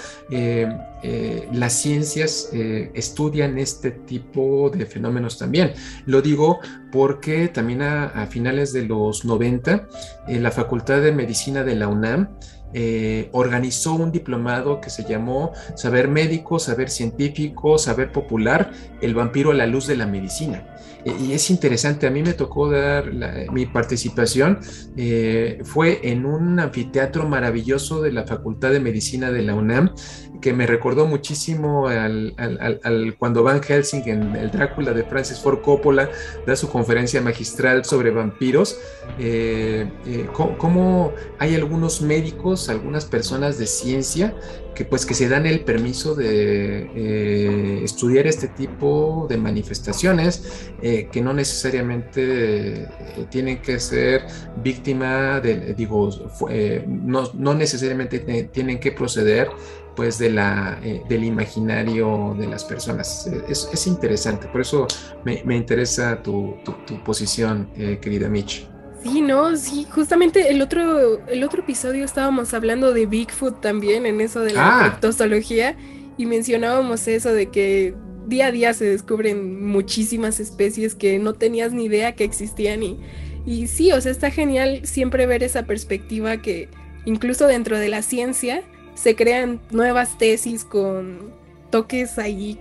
las ciencias estudian este tipo de fenómenos también. Lo digo porque también a, finales de los 90, la Facultad de Medicina de la UNAM eh, organizó un diplomado que se llamó Saber Médico, Saber Científico, Saber Popular, el vampiro a la luz de la medicina. Y es interesante, a mí me tocó dar mi participación, eh, fue en un anfiteatro maravilloso de la Facultad de Medicina de la UNAM, que me recordó muchísimo al, cuando Van Helsing en El Drácula de Francis Ford Coppola da su conferencia magistral sobre vampiros, eh, eh, cómo, hay algunos médicos, algunas personas de ciencia que pues que se dan el permiso de estudiar este tipo de manifestaciones que no necesariamente tienen que ser víctima de, digo, no, no necesariamente tienen que proceder pues de la, eh, del imaginario de las personas. Es, interesante, por eso me, interesa tu, posición, eh, querida Mitch. Sí, no, sí, justamente el otro, el otro episodio estábamos hablando de Bigfoot también, en eso de la ah. y mencionábamos eso de que día a día se descubren muchísimas especies que no tenías ni idea que existían y, y sí, o sea, está genial siempre ver esa perspectiva que incluso dentro de la ciencia, se crean nuevas tesis con toques ahí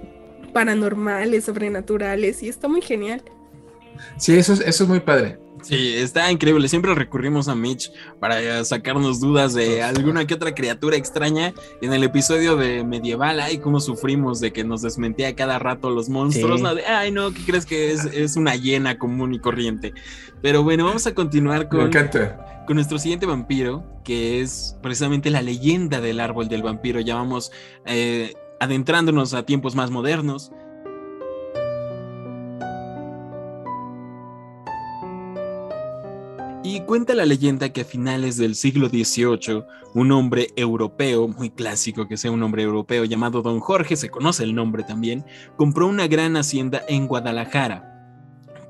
paranormales, sobrenaturales, y está muy genial. Sí, eso es, eso es muy padre. Sí, está increíble. Siempre recurrimos a Mitch para sacarnos dudas de alguna que otra criatura extraña. En el episodio de Medieval, ay, cómo sufrimos de que nos desmentía cada rato los monstruos. ay, no, ¿qué crees que es, es, una hiena común y corriente? Pero bueno, vamos a continuar con, con nuestro siguiente vampiro, que es precisamente la leyenda del árbol del vampiro. Ya vamos eh, adentrándonos a tiempos más modernos. Cuenta la leyenda que a finales del siglo XVIII, un hombre europeo, muy clásico que sea un hombre europeo llamado Don Jorge, se conoce el nombre también, compró una gran hacienda en Guadalajara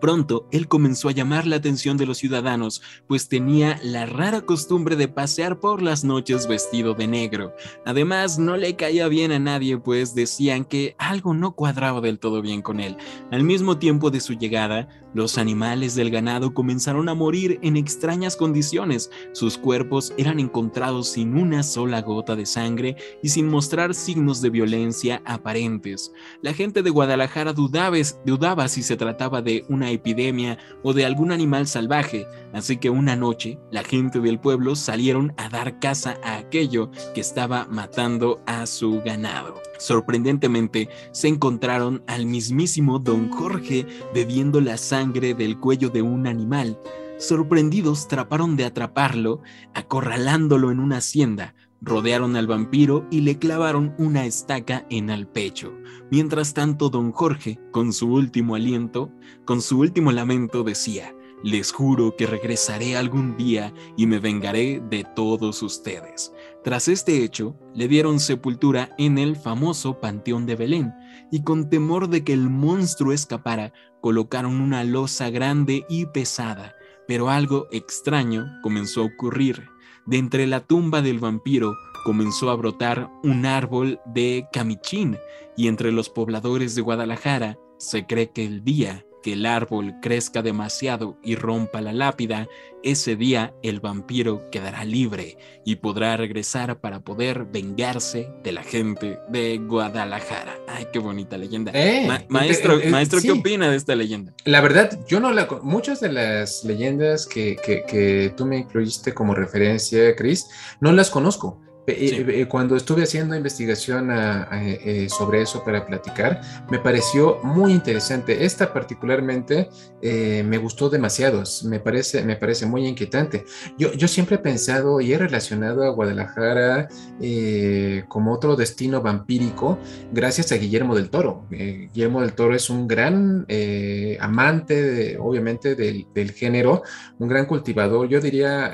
Pronto, él comenzó a llamar la atención de los ciudadanos, pues tenía la rara costumbre de pasear por las noches vestido de negro. Además, no le caía bien a nadie, pues decían que algo no cuadraba del todo bien con él. Al mismo tiempo de su llegada, los animales del ganado comenzaron a morir en extrañas condiciones. Sus cuerpos eran encontrados sin una sola gota de sangre y sin mostrar signos de violencia aparentes. La gente de Guadalajara dudaba, dudaba si se trataba de una epidemia o de algún animal salvaje, así que una noche la gente del pueblo salieron a dar caza a aquello que estaba matando a su ganado. Sorprendentemente, se encontraron al mismísimo don Jorge bebiendo la sangre del cuello de un animal. Sorprendidos, trataron de atraparlo, acorralándolo en una hacienda, rodearon al vampiro y le clavaron una estaca en el pecho. Mientras tanto, don Jorge, con su último aliento, con su último lamento, decía, Les juro que regresaré algún día y me vengaré de todos ustedes. Tras este hecho, le dieron sepultura en el famoso Panteón de Belén, y con temor de que el monstruo escapara, colocaron una losa grande y pesada. Pero algo extraño comenzó a ocurrir. De entre la tumba del vampiro comenzó a brotar un árbol de camichín, y entre los pobladores de Guadalajara se cree que el día que el árbol crezca demasiado y rompa la lápida, ese día el vampiro quedará libre y podrá regresar para poder vengarse de la gente de Guadalajara. Ay, qué bonita leyenda. Eh, maestro, eh, eh, maestro sí. ¿qué opina de esta leyenda? La verdad, yo no la. Muchas de las leyendas que, que- que tú me incluiste como referencia, Chris, no las conozco. Sí. eh, Cuando estuve haciendo investigación a- a- eh, sobre eso para platicar, me pareció muy interesante. Esta particularmente eh, me gustó demasiado, me parece, me parece muy inquietante. Yo, yo siempre he pensado y he relacionado a Guadalajara eh, como otro destino vampírico gracias a Guillermo del Toro. Eh, Guillermo del Toro es un gran eh, amante, de- obviamente, del, del género, un gran cultivador, yo diría,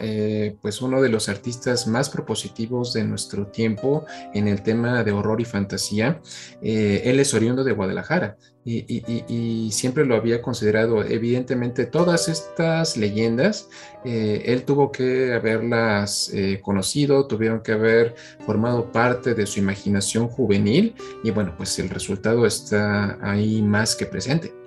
pues uno de los artistas más propositivos de nuestro tiempo en el tema de horror y fantasía. Eh, él es oriundo de Guadalajara. Y, siempre lo había considerado, evidentemente, todas estas leyendas, eh, él tuvo que haberlas eh, conocido, tuvieron que haber formado parte de su imaginación juvenil y bueno, pues el resultado está ahí más que presente.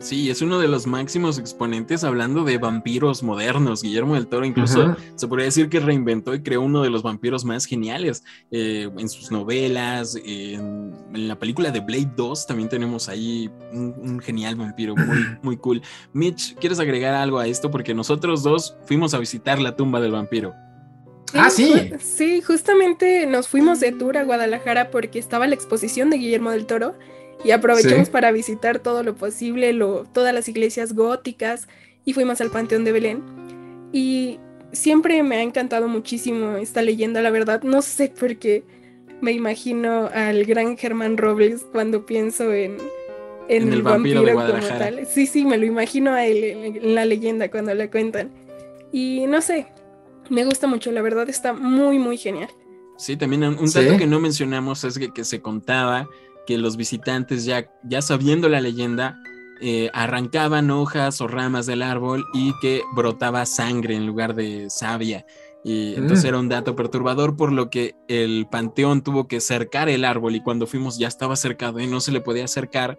Sí, es uno de los máximos exponentes hablando de vampiros modernos. Guillermo del Toro incluso se podría decir que reinventó y creó uno de los vampiros más geniales eh, en sus novelas. En, en la película de Blade 2 también tenemos ahí un, un genial vampiro muy, *laughs* muy cool. Mitch, ¿quieres agregar algo a esto? Porque nosotros dos fuimos a visitar la tumba del vampiro. Ah, sí. Sí, justamente nos fuimos de tour a Guadalajara porque estaba la exposición de Guillermo del Toro y aprovechamos Sí. para visitar todo lo posible, lo, todas las iglesias góticas y fuimos al Panteón de Belén. Y siempre me ha encantado muchísimo esta leyenda, la verdad. No sé por qué me imagino al gran Germán Robles cuando pienso en, en, En el el, vampiro vampiro, de como Guadalajara. tal. Sí, sí, me lo imagino a él en, en la leyenda cuando la cuentan. Y no sé, me gusta mucho, la verdad está muy, muy genial. Sí, también un, Sí. dato que no mencionamos es que, que se contaba que los visitantes ya, ya sabiendo la leyenda, eh, arrancaban hojas o ramas del árbol y que brotaba sangre en lugar de savia. Y entonces Mm. era un dato perturbador, por lo que el panteón tuvo que cercar el árbol y cuando fuimos ya estaba cercado y no se le podía acercar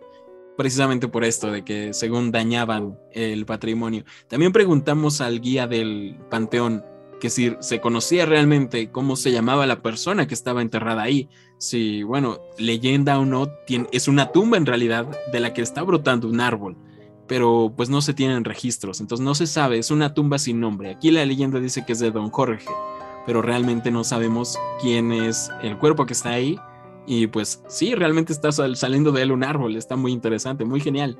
precisamente por esto, de que según dañaban el patrimonio. También preguntamos al guía del panteón que si se conocía realmente cómo se llamaba la persona que estaba enterrada ahí, si, bueno, leyenda o no, es una tumba en realidad de la que está brotando un árbol, pero pues no se tienen registros, entonces no se sabe, es una tumba sin nombre. Aquí la leyenda dice que es de Don Jorge, pero realmente no sabemos quién es el cuerpo que está ahí. Y pues sí, realmente está sal- saliendo de él un árbol, está muy interesante, muy genial.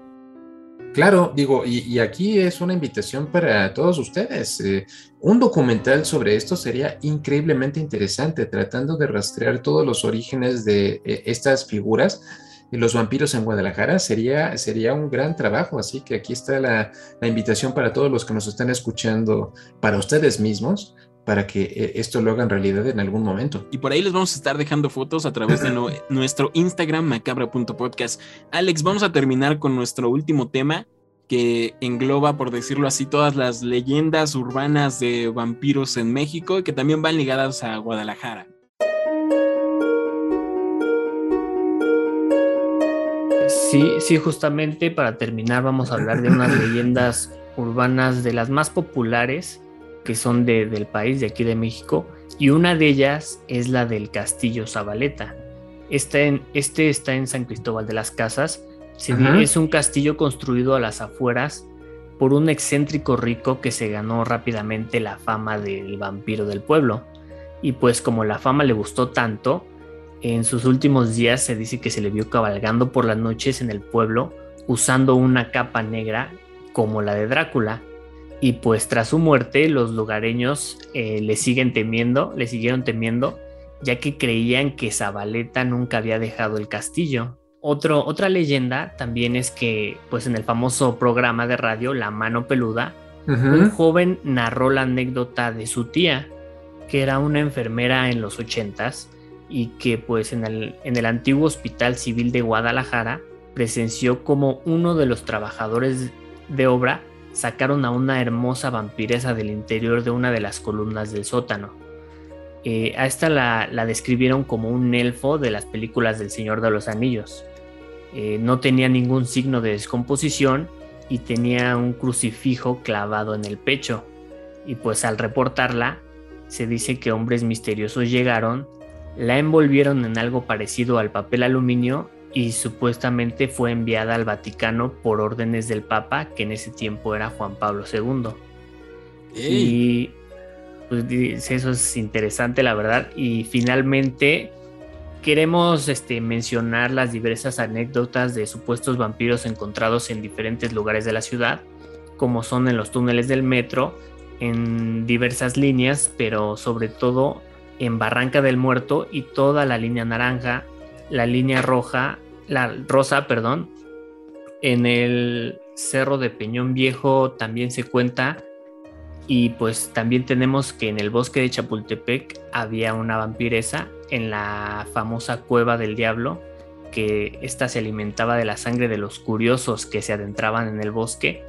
Claro, digo, y, aquí es una invitación para todos ustedes. eh, un documental sobre esto sería increíblemente interesante, tratando de rastrear todos los orígenes de eh, estas figuras. Los vampiros en Guadalajara sería, sería un gran trabajo, así que aquí está la invitación para todos los que nos están escuchando, para ustedes mismos, para que eh, esto lo hagan realidad en algún momento. Y por ahí les vamos a estar dejando fotos a través de *laughs* no- nuestro Instagram, macabra.podcast. Alex, vamos a terminar con nuestro último tema que engloba, por decirlo así, todas las leyendas urbanas de vampiros en México y que también van ligadas a Guadalajara. Sí, sí, justamente para terminar vamos a hablar de unas *laughs* leyendas urbanas de las más populares que son de- del país, de aquí de México, y una de ellas es la del Castillo Zabaleta. Este, en- este está en San Cristóbal de las Casas. Se es un castillo construido a las afueras por un excéntrico rico que se ganó rápidamente la fama del vampiro del pueblo. Y pues como la fama le gustó tanto, en sus últimos días se dice que se le vio cabalgando por las noches en el pueblo usando una capa negra como la de Drácula. Y pues tras su muerte los lugareños eh, le siguen temiendo, le siguieron temiendo, ya que creían que Zabaleta nunca había dejado el castillo. Otro, otra leyenda también es que pues en el famoso programa de radio La Mano Peluda un joven narró la anécdota de su tía, que era una enfermera en los ochentas y que pues en el, en el antiguo Hospital Civil de Guadalajara presenció como uno de los trabajadores de obra sacaron a una hermosa vampiresa del interior de una de las columnas del sótano. Eh, a esta la, describieron como un elfo de las películas del Señor de los Anillos. Eh, no tenía ningún signo de descomposición y tenía un crucifijo clavado en el pecho. Y pues al reportarla, se dice que hombres misteriosos llegaron, la envolvieron en algo parecido al papel aluminio y supuestamente fue enviada al Vaticano por órdenes del Papa, que en ese tiempo era Juan Pablo II. Y pues, eso es interesante, la verdad. Y finalmente queremos este, mencionar las diversas anécdotas de supuestos vampiros encontrados en diferentes lugares de la ciudad, como son en los túneles del metro, en diversas líneas, pero sobre todo en Barranca del Muerto y toda la línea naranja, la línea roja, la rosa, perdón. En el Cerro de Peñón Viejo también se cuenta. Y pues también tenemos que en el bosque de Chapultepec había una vampiresa en la famosa cueva del diablo, que ésta se alimentaba de la sangre de los curiosos que se adentraban en el bosque.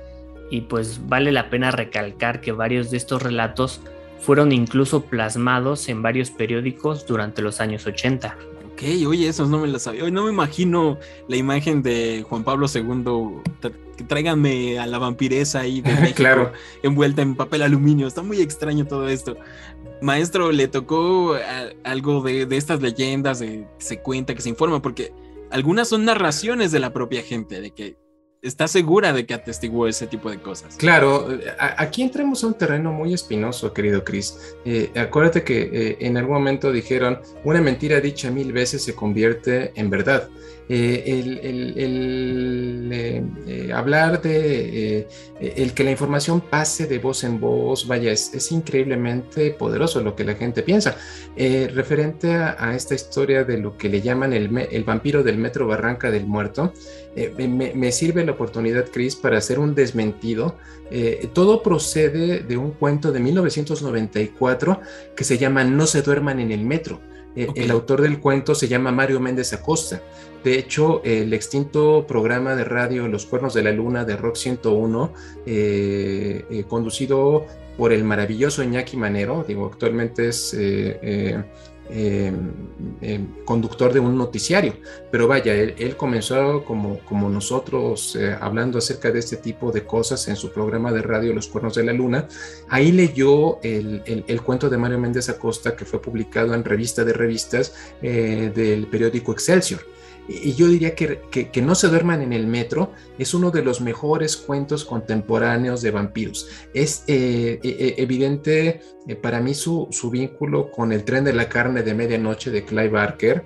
Y pues vale la pena recalcar que varios de estos relatos fueron incluso plasmados en varios periódicos durante los años 80. Ok, oye, esos no me los sabía. No me imagino la imagen de Juan Pablo II. Tráiganme a la vampiresa ahí de *laughs* México, claro. envuelta en papel aluminio. Está muy extraño todo esto. Maestro, ¿le tocó algo de, de estas leyendas? De, se cuenta, que se informa, porque algunas son narraciones de la propia gente, de que está segura de que atestiguó ese tipo de cosas. Claro, aquí entramos a un terreno muy espinoso, querido Chris. Eh, acuérdate que eh, en algún momento dijeron, una mentira dicha mil veces se convierte en verdad. Eh, el, eh, eh, hablar de el que la información pase de voz en voz, vaya, es, increíblemente poderoso lo que la gente piensa. referente a, esta historia de lo que le llaman el, vampiro del Metro Barranca del Muerto, me, me, sirve la oportunidad, Chris, para hacer un desmentido. todo procede de un cuento de 1994 que se llama No se duerman en el metro. El autor del cuento se llama Mario Méndez Acosta. De hecho, el extinto programa de radio Los Cuernos de la Luna de Rock 101, eh, eh, conducido por el maravilloso Iñaki Manero, digo, actualmente es eh, conductor de un noticiario, pero vaya, él, comenzó como, nosotros hablando acerca de este tipo de cosas en su programa de radio Los Cuernos de la Luna. Ahí leyó el, el cuento de Mario Méndez Acosta que fue publicado en revista de revistas del periódico Excelsior y yo diría que, que, No se duerman en el metro es uno de los mejores cuentos contemporáneos de vampiros. Es eh, eh, eh, evidente para mí su, su, vínculo con el tren de la carne de medianoche de Clive Barker,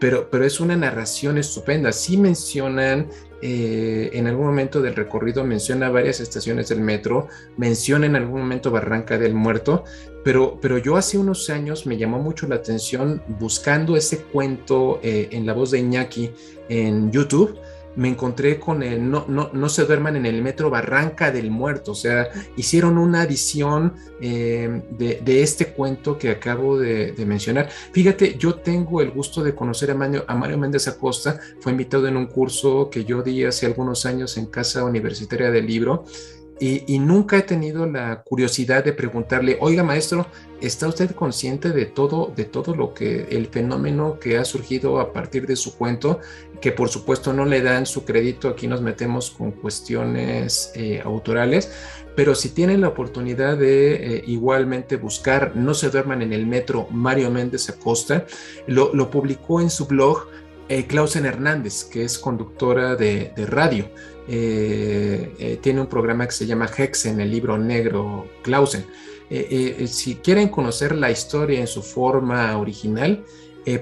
pero, pero es una narración estupenda. Sí mencionan eh, en algún momento del recorrido menciona varias estaciones del metro, menciona en algún momento Barranca del Muerto, pero, pero yo hace unos años me llamó mucho la atención buscando ese cuento eh, en la voz de Iñaki en YouTube me encontré con el no, no, no, se duerman en el metro Barranca del Muerto, o sea, hicieron una edición eh, de, este cuento que acabo de, mencionar. Fíjate, yo tengo el gusto de conocer a Mario, a Mario Méndez Acosta, fue invitado en un curso que yo di hace algunos años en Casa Universitaria del Libro y, nunca he tenido la curiosidad de preguntarle, oiga maestro, ¿está usted consciente de todo, de todo lo que el fenómeno que ha surgido a partir de su cuento? Que por supuesto no le dan su crédito, aquí nos metemos con cuestiones eh, autorales, pero si tienen la oportunidad de eh, igualmente buscar No se duerman en el metro, Mario Méndez Acosta, lo, publicó en su blog eh, Clausen Hernández, que es conductora de, radio. Eh, eh, tiene un programa que se llama Hexen, el libro negro Clausen. si quieren conocer la historia en su forma original,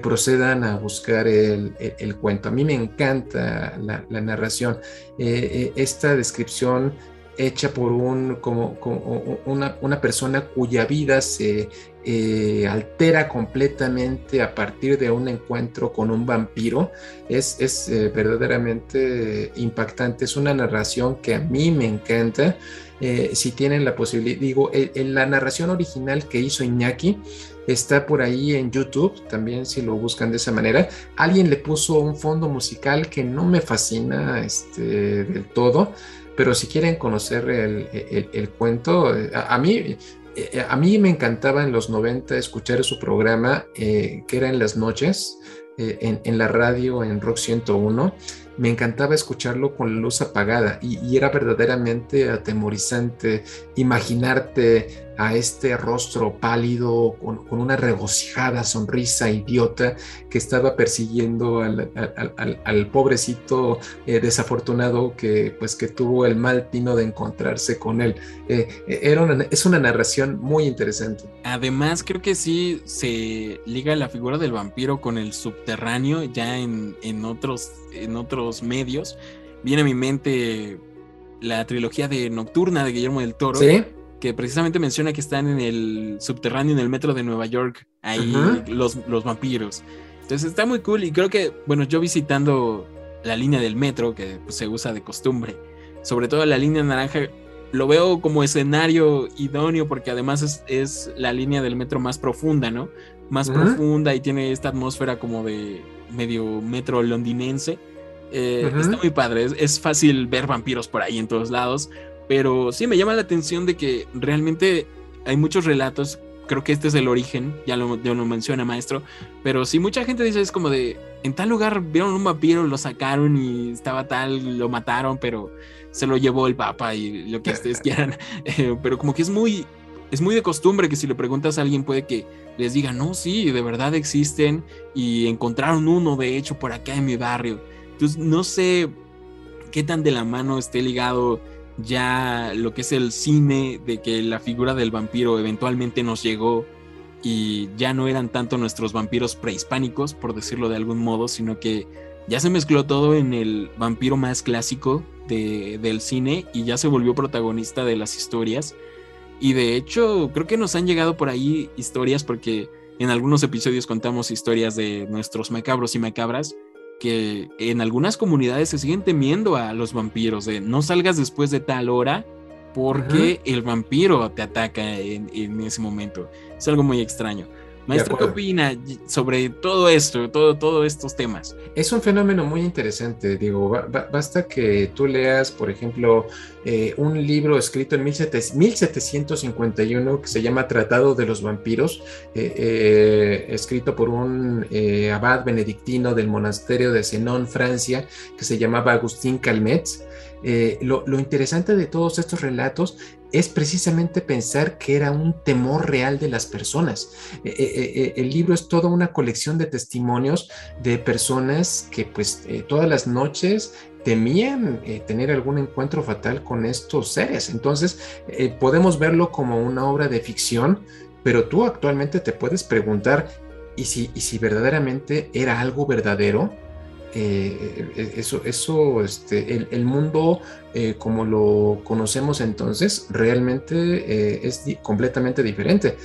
procedan a buscar el, cuento. A mí me encanta la, narración. esta descripción hecha por una, persona cuya vida se eh, altera completamente a partir de un encuentro con un vampiro. Es, es eh, verdaderamente impactante, es una narración que a mí me encanta. Eh, si tienen la posibilidad, digo, en la narración original que hizo Iñaki, está por ahí en YouTube, también si lo buscan de esa manera. Alguien le puso un fondo musical que no me fascina este, del todo, pero si quieren conocer el, cuento, a, mí... Eh, a mí me encantaba en los 90 escuchar su programa, eh, que era en las noches, eh, en, la radio en Rock 101, me encantaba escucharlo con la luz apagada y, era verdaderamente atemorizante imaginarte a este rostro pálido con, una regocijada sonrisa idiota que estaba persiguiendo al, pobrecito eh, desafortunado que pues que tuvo el mal tino de encontrarse con él. Eh, era es una narración muy interesante. Además creo que sí se liga la figura del vampiro con el subterráneo ya en, en otros en otros medios. Viene a mi mente la trilogía de Nocturna de Guillermo del Toro. Que precisamente menciona que están en el subterráneo, en el metro de Nueva York, ahí los, los vampiros. Entonces está muy cool y creo que, bueno, yo visitando la línea del metro, que pues, se usa de costumbre, sobre todo la línea naranja, lo veo como escenario idóneo porque además es, la línea del metro más profunda, ¿no? Más profunda y tiene esta atmósfera como de medio metro londinense. Eh, está muy padre, es, fácil ver vampiros por ahí en todos lados, pero sí me llama la atención de que realmente hay muchos relatos, creo que este es el origen, ya lo, ya lo menciona maestro, pero sí mucha gente dice es como de, en tal lugar vieron un vampiro, lo sacaron y estaba tal, lo mataron, pero se lo llevó el papa y lo que ustedes *laughs* quieran, eh, pero como que es muy, es muy de costumbre que si le preguntas a alguien puede que les diga, no, sí, de verdad existen y encontraron uno, de hecho, por acá en mi barrio. Entonces, no sé qué tan de la mano esté ligado ya lo que es el cine, de que la figura del vampiro eventualmente nos llegó y ya no eran tanto nuestros vampiros prehispánicos, por decirlo de algún modo, sino que ya se mezcló todo en el vampiro más clásico de, del cine y ya se volvió protagonista de las historias. Y de hecho, creo que nos han llegado por ahí historias porque en algunos episodios contamos historias de nuestros macabros y macabras que en algunas comunidades se siguen temiendo a los vampiros, de no salgas después de tal hora porque el vampiro te ataca en, en, ese momento. Es algo muy extraño. Maestro, ¿qué opina sobre todo esto, todo, todos estos temas? Es un fenómeno muy interesante, digo, basta que tú leas, por ejemplo, eh, un libro escrito en 1751 que se llama Tratado de los Vampiros, eh, eh, escrito por un abad benedictino del monasterio de Zenón, Francia, que se llamaba Agustín Calmet. lo, lo, interesante de todos estos relatos es precisamente pensar que era un temor real de las personas. Eh, eh, eh, el libro es toda una colección de testimonios de personas que pues todas las noches temían tener algún encuentro fatal con estos seres. Entonces podemos verlo como una obra de ficción, pero tú actualmente te puedes preguntar, ¿y si, y si verdaderamente era algo verdadero? Eh, eh, eso, eso este, el, mundo eh, como lo conocemos entonces realmente es completamente diferente.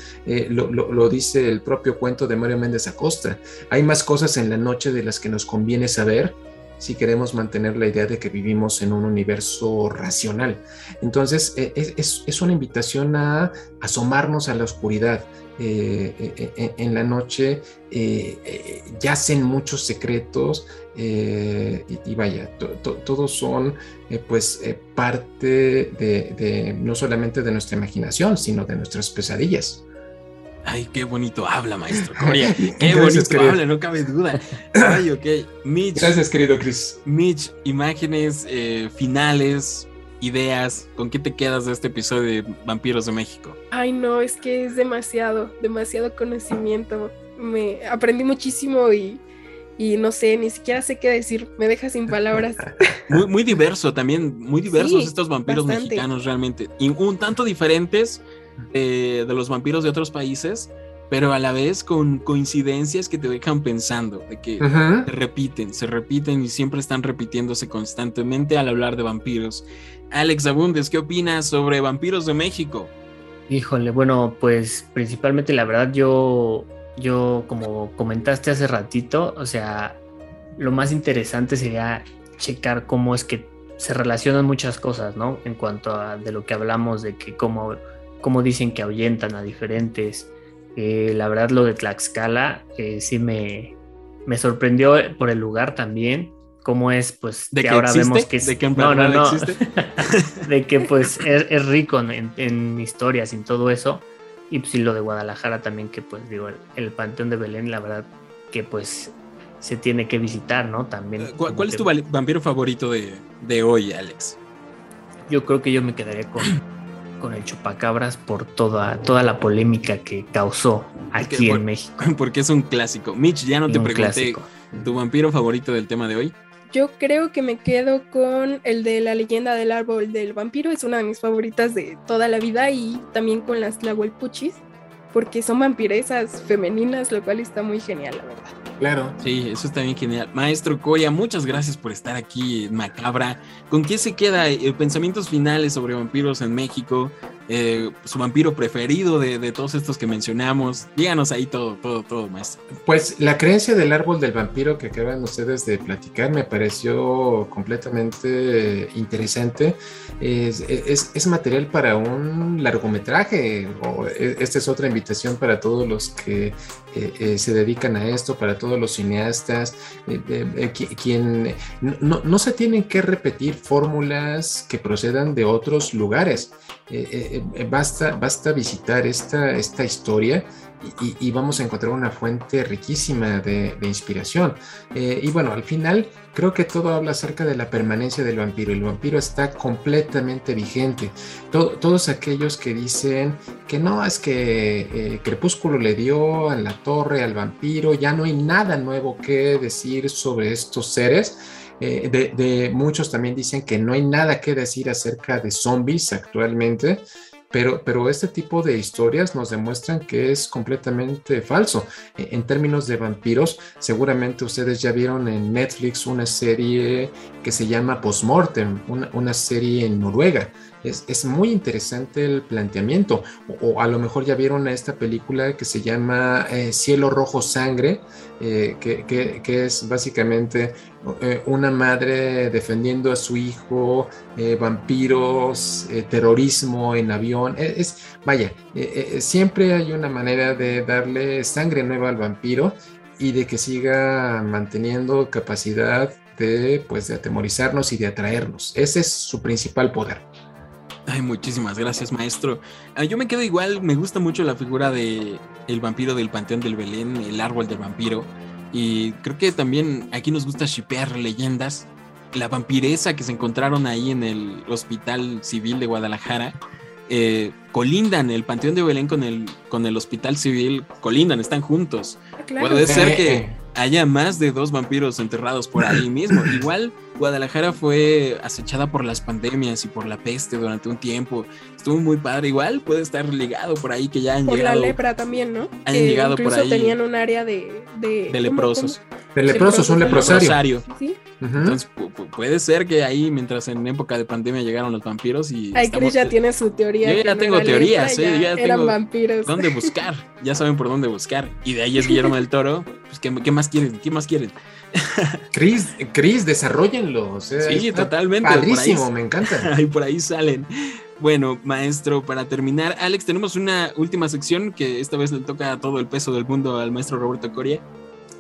Lo, dice el propio cuento de Mario Méndez Acosta. Hay más cosas en la noche de las que nos conviene saber si queremos mantener la idea de que vivimos en un universo racional. Entonces, es, es una invitación a asomarnos a la oscuridad, eh, eh, eh, en la noche yacen muchos secretos y, vaya, todos son pues parte de, no solamente de nuestra imaginación, sino de nuestras pesadillas. Ay, qué bonito habla, maestro *laughs* Coria. Qué bonito habla, no cabe duda. Ay, ok. Mitch. Gracias, querido Chris. Mitch, imágenes finales, ideas, ¿con qué te quedas de este episodio de Vampiros de México? Ay, no, es que es demasiado, demasiado conocimiento. Me aprendí muchísimo y, y no sé, ni siquiera sé qué decir, me deja sin palabras. *laughs* *laughs* Muy, muy diverso también, muy diversos estos vampiros mexicanos realmente, y un tanto diferentes de los vampiros de otros países, pero a la vez con coincidencias que te dejan pensando, de que se repiten, se repiten y siempre están repitiéndose constantemente al hablar de vampiros. Alex Abundes, ¿qué opinas sobre Vampiros de México? Híjole, bueno, pues principalmente la verdad yo, yo como comentaste hace ratito, o sea, lo más interesante sería checar cómo es que se relacionan muchas cosas, ¿no? En cuanto a de lo que hablamos, de que cómo, cómo dicen que ahuyentan a diferentes. Eh, la verdad lo de Tlaxcala eh, sí me, me sorprendió por el lugar también cómo es, pues, de que, que ahora existe? vemos que es, ¿De que en no, no, no, existe? *laughs* de que pues es, es rico en, en historias y en todo eso. Y pues sí, lo de Guadalajara también, que pues digo, el, el Panteón de Belén, la verdad que pues se tiene que visitar, ¿no? También. ¿Cuál, como cuál es tu vampiro favorito de, de hoy, Alex? Yo creo que yo me quedaría con, con el chupacabras por toda, toda la polémica que causó aquí en México. *laughs* Porque es un clásico. Mitch, ya no te Un pregunté clásico. tu vampiro favorito del tema de hoy. Yo creo que me quedo con el de la leyenda del árbol del vampiro, es una de mis favoritas de toda la vida y también con las Tlahuelpuchis, porque son vampiresas femeninas, lo cual está muy genial, la verdad. Claro. Sí, eso está bien genial. Maestro Coria, muchas gracias por estar aquí en Macabra. ¿Con qué se queda? Eh, pensamientos finales sobre vampiros en México. Eh, su vampiro preferido de, todos estos que mencionamos. Díganos ahí todo, todo, todo, maestro. Pues la creencia del árbol del vampiro que acaban ustedes de platicar me pareció completamente interesante. Es, es- material para un largometraje. o e- esta es otra invitación para todos los que eh, eh, se dedican a esto, para todos los cineastas, qui- quien no, no se tienen que repetir fórmulas que procedan de otros lugares. Eh, eh, eh, basta, basta visitar esta, esta historia y, vamos a encontrar una fuente riquísima de, inspiración. Eh, y bueno, al final creo que todo habla acerca de la permanencia del vampiro. El vampiro está completamente vigente. To- todos aquellos que dicen que no, es que Crepúsculo le dio a la torre al vampiro, ya no hay nada nuevo que decir sobre estos seres. Eh, de, muchos también dicen que no hay nada que decir acerca de zombies actualmente. Pero, pero este tipo de historias nos demuestran que es completamente falso. Eh, En términos de vampiros, seguramente ustedes ya vieron en Netflix una serie que se llama Postmortem, una, una serie en Noruega. Es, muy interesante el planteamiento. O, a lo mejor ya vieron esta película que se llama eh, Cielo Rojo Sangre, eh, que, es básicamente eh, una madre defendiendo a su hijo, vampiros, terrorismo en avión. Es, es- vaya, siempre hay una manera de darle sangre nueva al vampiro y de que siga manteniendo capacidad de, pues, de atemorizarnos y de atraernos. Ese es su principal poder. Ay, muchísimas gracias, maestro. Ah, yo me quedo igual, me gusta mucho la figura de el vampiro del Panteón del Belén, el árbol del vampiro. Y creo que también aquí nos gusta shipear leyendas. La vampiresa que se encontraron ahí en el Hospital Civil de Guadalajara. eh, colindan el Panteón de Belén con el, con el Hospital Civil, colindan, están juntos. Ah, claro. Puede ser Eh, que eh. haya más de dos vampiros enterrados por ahí mismo. Igual Guadalajara fue acechada por las pandemias y por la peste durante un tiempo. Estuvo muy padre. Igual puede estar ligado por ahí que ya han Por la llegado lepra también, ¿no? Han Que llegado por incluso ahí tenían un área de... De, de leprosos. De leprosos, un leprosario. Rosario. Sí. Entonces pu- pu- puede ser que ahí, mientras en época de pandemia llegaron los vampiros y Ahí estamos- Chris ya tiene su teoría. Yo ya tengo teorías, ¿eh? Ya eran tengo vampiros. dónde buscar. Ya saben por dónde buscar. Y de ahí es Guillermo del Toro. Pues ¿qué, qué más quieren? ¿Qué más quieren? *laughs* Chris, Chris, desarrollenlo. o sea, Sí, totalmente, ahí Padrísimo, me encanta. *laughs* Ahí por ahí salen. Bueno, maestro, para terminar, Alex, tenemos una última sección que esta vez le toca todo el peso del mundo al maestro Roberto Coria.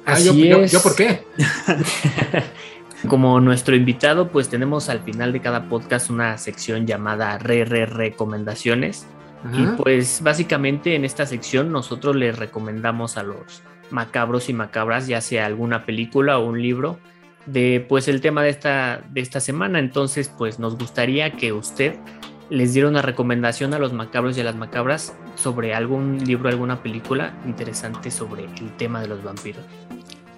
Ah, Así yo, yo- es. ¿yo por qué? *laughs* Como nuestro invitado, pues tenemos al final de cada podcast una sección llamada Re Re Recomendaciones. Y pues básicamente en esta sección nosotros les recomendamos a los macabros y macabras, ya sea alguna película o un libro, de pues el tema de esta, de esta semana. Entonces, pues nos gustaría que usted les diera una recomendación a los macabros y a las macabras sobre algún libro, alguna película interesante sobre el tema de los vampiros.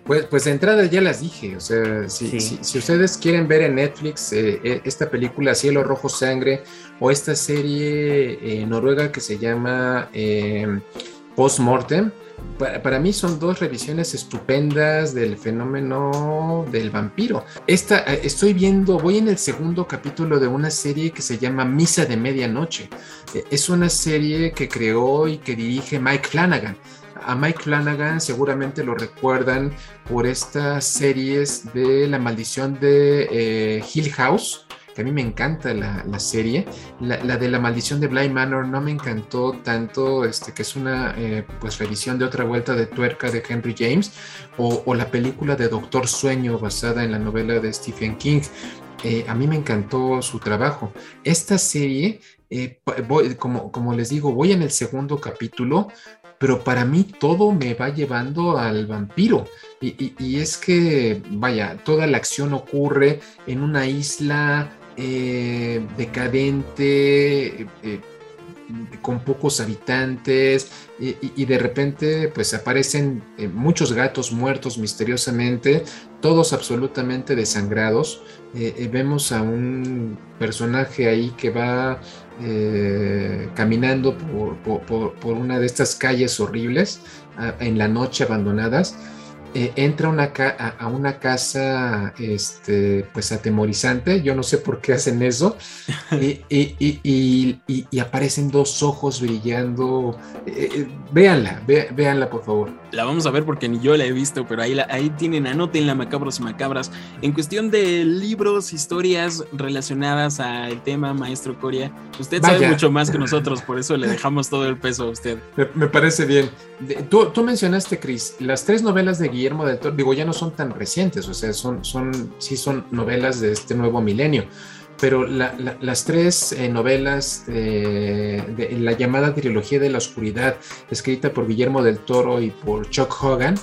Pues, pues de entrada ya las dije, o sea, si, Sí. si- si ustedes quieren ver en Netflix eh, eh, esta película Cielo Rojo Sangre o esta serie eh, noruega que se llama eh, post-mortem. Para, mí son dos revisiones estupendas del fenómeno del vampiro. Esta, eh, estoy viendo, voy en el segundo capítulo de una serie que se llama Misa de Medianoche. Eh, es una serie que creó y que dirige Mike Flanagan. A Mike Flanagan seguramente lo recuerdan por estas series de La maldición de eh, Hill House que a mí me encanta la, serie. La, de La maldición de Bly Manor no me encantó tanto, este, que es una eh, pues revisión de otra vuelta de tuerca de Henry James, o, la película de Doctor Sueño basada en la novela de Stephen King. Eh, a mí me encantó su trabajo. Esta serie, eh, como, como les digo, voy en el segundo capítulo, pero para mí todo me va llevando al vampiro. Y, y, es que, vaya, toda la acción ocurre en una isla eh, decadente, eh, con pocos habitantes, y, de repente pues aparecen eh, muchos gatos muertos misteriosamente, todos absolutamente desangrados. vemos a un personaje ahí que va caminando por, una de estas calles horribles en la noche abandonadas eh, entra una a, una casa este, pues atemorizante, yo no sé por qué hacen eso, *laughs* y, aparecen dos ojos brillando. Eh, eh, véanla, véanla por favor. La vamos a ver porque ni yo la he visto, pero ahí, la, ahí tienen, la macabros y macabras. En cuestión de libros, historias relacionadas al tema, maestro Coria, usted sabe mucho más que nosotros, por eso le dejamos todo el peso a usted. *laughs* Me, parece bien. Tú, tú mencionaste, Cris, las tres novelas de Guillermo Guillermo del Toro, digo, ya no son tan recientes, o sea, son, son, sí son novelas de este nuevo milenio, pero las tres eh, novelas de, la llamada trilogía de la oscuridad, escrita por Guillermo del Toro y por Chuck Hogan,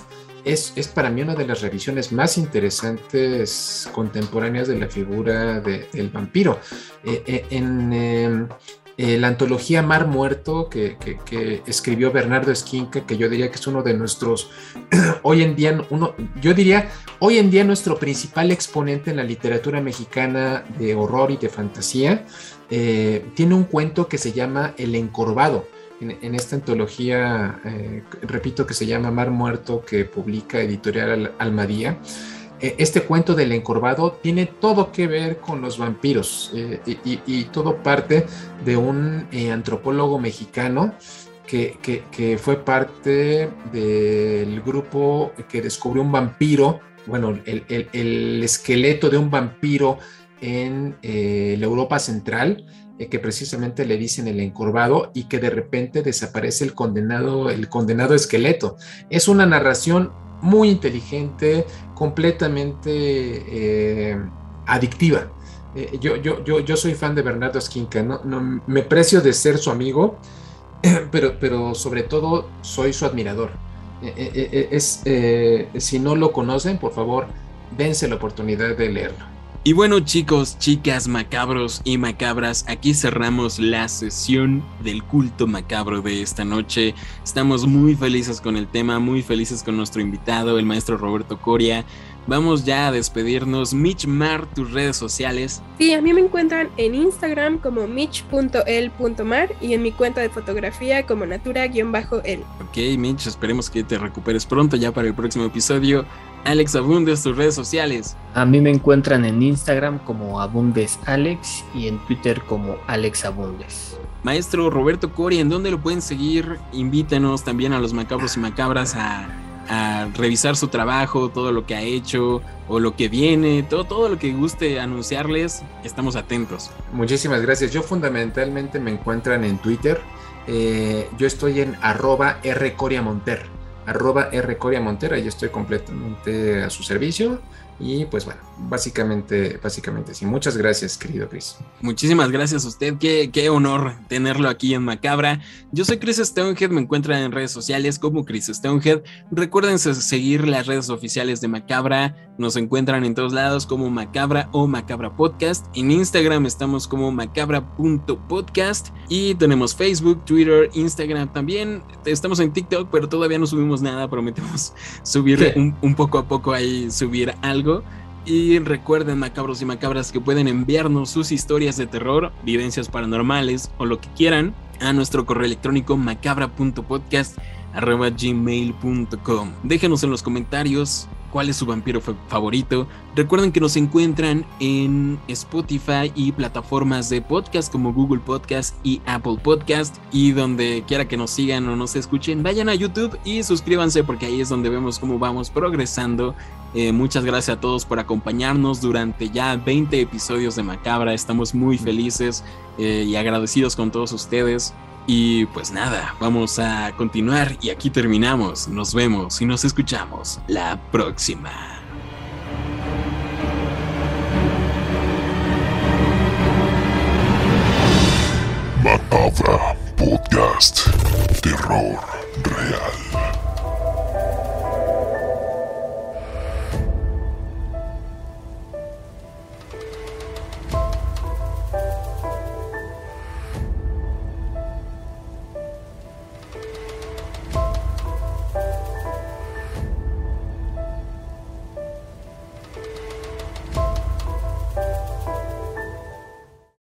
es, para mí una de las revisiones más interesantes contemporáneas de la figura del vampiro. Eh, eh, en, eh, la antología Mar Muerto que, escribió Bernardo Esquinca, que yo diría que es uno de nuestros, *clears throat* hoy en día, uno, yo diría, hoy en día nuestro principal exponente en la literatura mexicana de horror y de fantasía, eh, tiene un cuento que se llama El Encorvado. En, esta antología, eh, repito, que se llama Mar Muerto, que publica Editorial Almadía. Este cuento del encorvado tiene todo que ver con los vampiros eh, y, todo parte de un eh, antropólogo mexicano que, fue parte del grupo que descubrió un vampiro, bueno, el, esqueleto de un vampiro en la Europa Central, que precisamente le dicen el encorvado y que de repente desaparece el condenado, el condenado esqueleto. Es una narración muy inteligente, completamente eh, adictiva. Eh, yo, yo, yo, yo, soy fan de Bernardo Esquinca, ¿no? me precio de ser su amigo, *clears throat* pero, pero sobre todo soy su admirador. Eh, es, si no lo conocen, por favor, dense la oportunidad de leerlo. Y bueno chicos, chicas, macabros y macabras, aquí cerramos la sesión del culto macabro de esta noche. Estamos muy felices con el tema, muy felices con nuestro invitado, el maestro Roberto Coria. Vamos ya a despedirnos. Mitch Mar, tus redes sociales. Sí, a mí me encuentran en Instagram como mitch.el.mar y en mi cuenta de fotografía como natura-el. Ok, Mitch, esperemos que te recuperes pronto ya para el próximo episodio. Alex Abundes, tus redes sociales. A mí me encuentran en Instagram como Abundes Alex y en Twitter como Alex Abundes. Maestro Roberto Cori, ¿en dónde lo pueden seguir? Invítenos también a los macabros y macabras a a revisar su trabajo, todo lo que ha hecho o lo que viene, todo, todo lo que guste anunciarles, estamos atentos. Muchísimas gracias. Yo fundamentalmente me encuentran en Twitter. Eh, yo estoy en arroba rcoriamonter. Arroba rcoriamonter, ahí estoy completamente a su servicio. Y pues bueno, básicamente, básicamente sí. Muchas gracias, querido Chris. Muchísimas gracias a usted. Qué, qué honor tenerlo aquí en Macabra. Yo soy Chris Stonehead, me encuentran en redes sociales como Chris Stonehead. Recuerden seguir las redes oficiales de Macabra. Nos encuentran en todos lados como Macabra o Macabra Podcast. En Instagram estamos como macabra.podcast y tenemos Facebook, Twitter, Instagram también. Estamos en TikTok, pero todavía no subimos nada. Prometemos *laughs* subir un, un poco a poco ahí, subir algo y recuerden, macabros y macabras, que pueden enviarnos sus historias de terror, vivencias paranormales o lo que quieran a nuestro correo electrónico macabra.podcast gmail.com. Déjenos en los comentarios cuál es su vampiro favorito. Recuerden que nos encuentran en Spotify y plataformas de podcast como Google Podcast y Apple Podcast. Y donde quiera que nos sigan o nos escuchen, vayan a YouTube y suscríbanse porque ahí es donde vemos cómo vamos progresando. Eh, muchas gracias a todos por acompañarnos durante ya 20 episodios de Macabra. Estamos muy felices eh, y agradecidos con todos ustedes. Y pues nada, vamos a continuar y aquí terminamos. Nos vemos y nos escuchamos la próxima. Macabra Podcast. Terror real.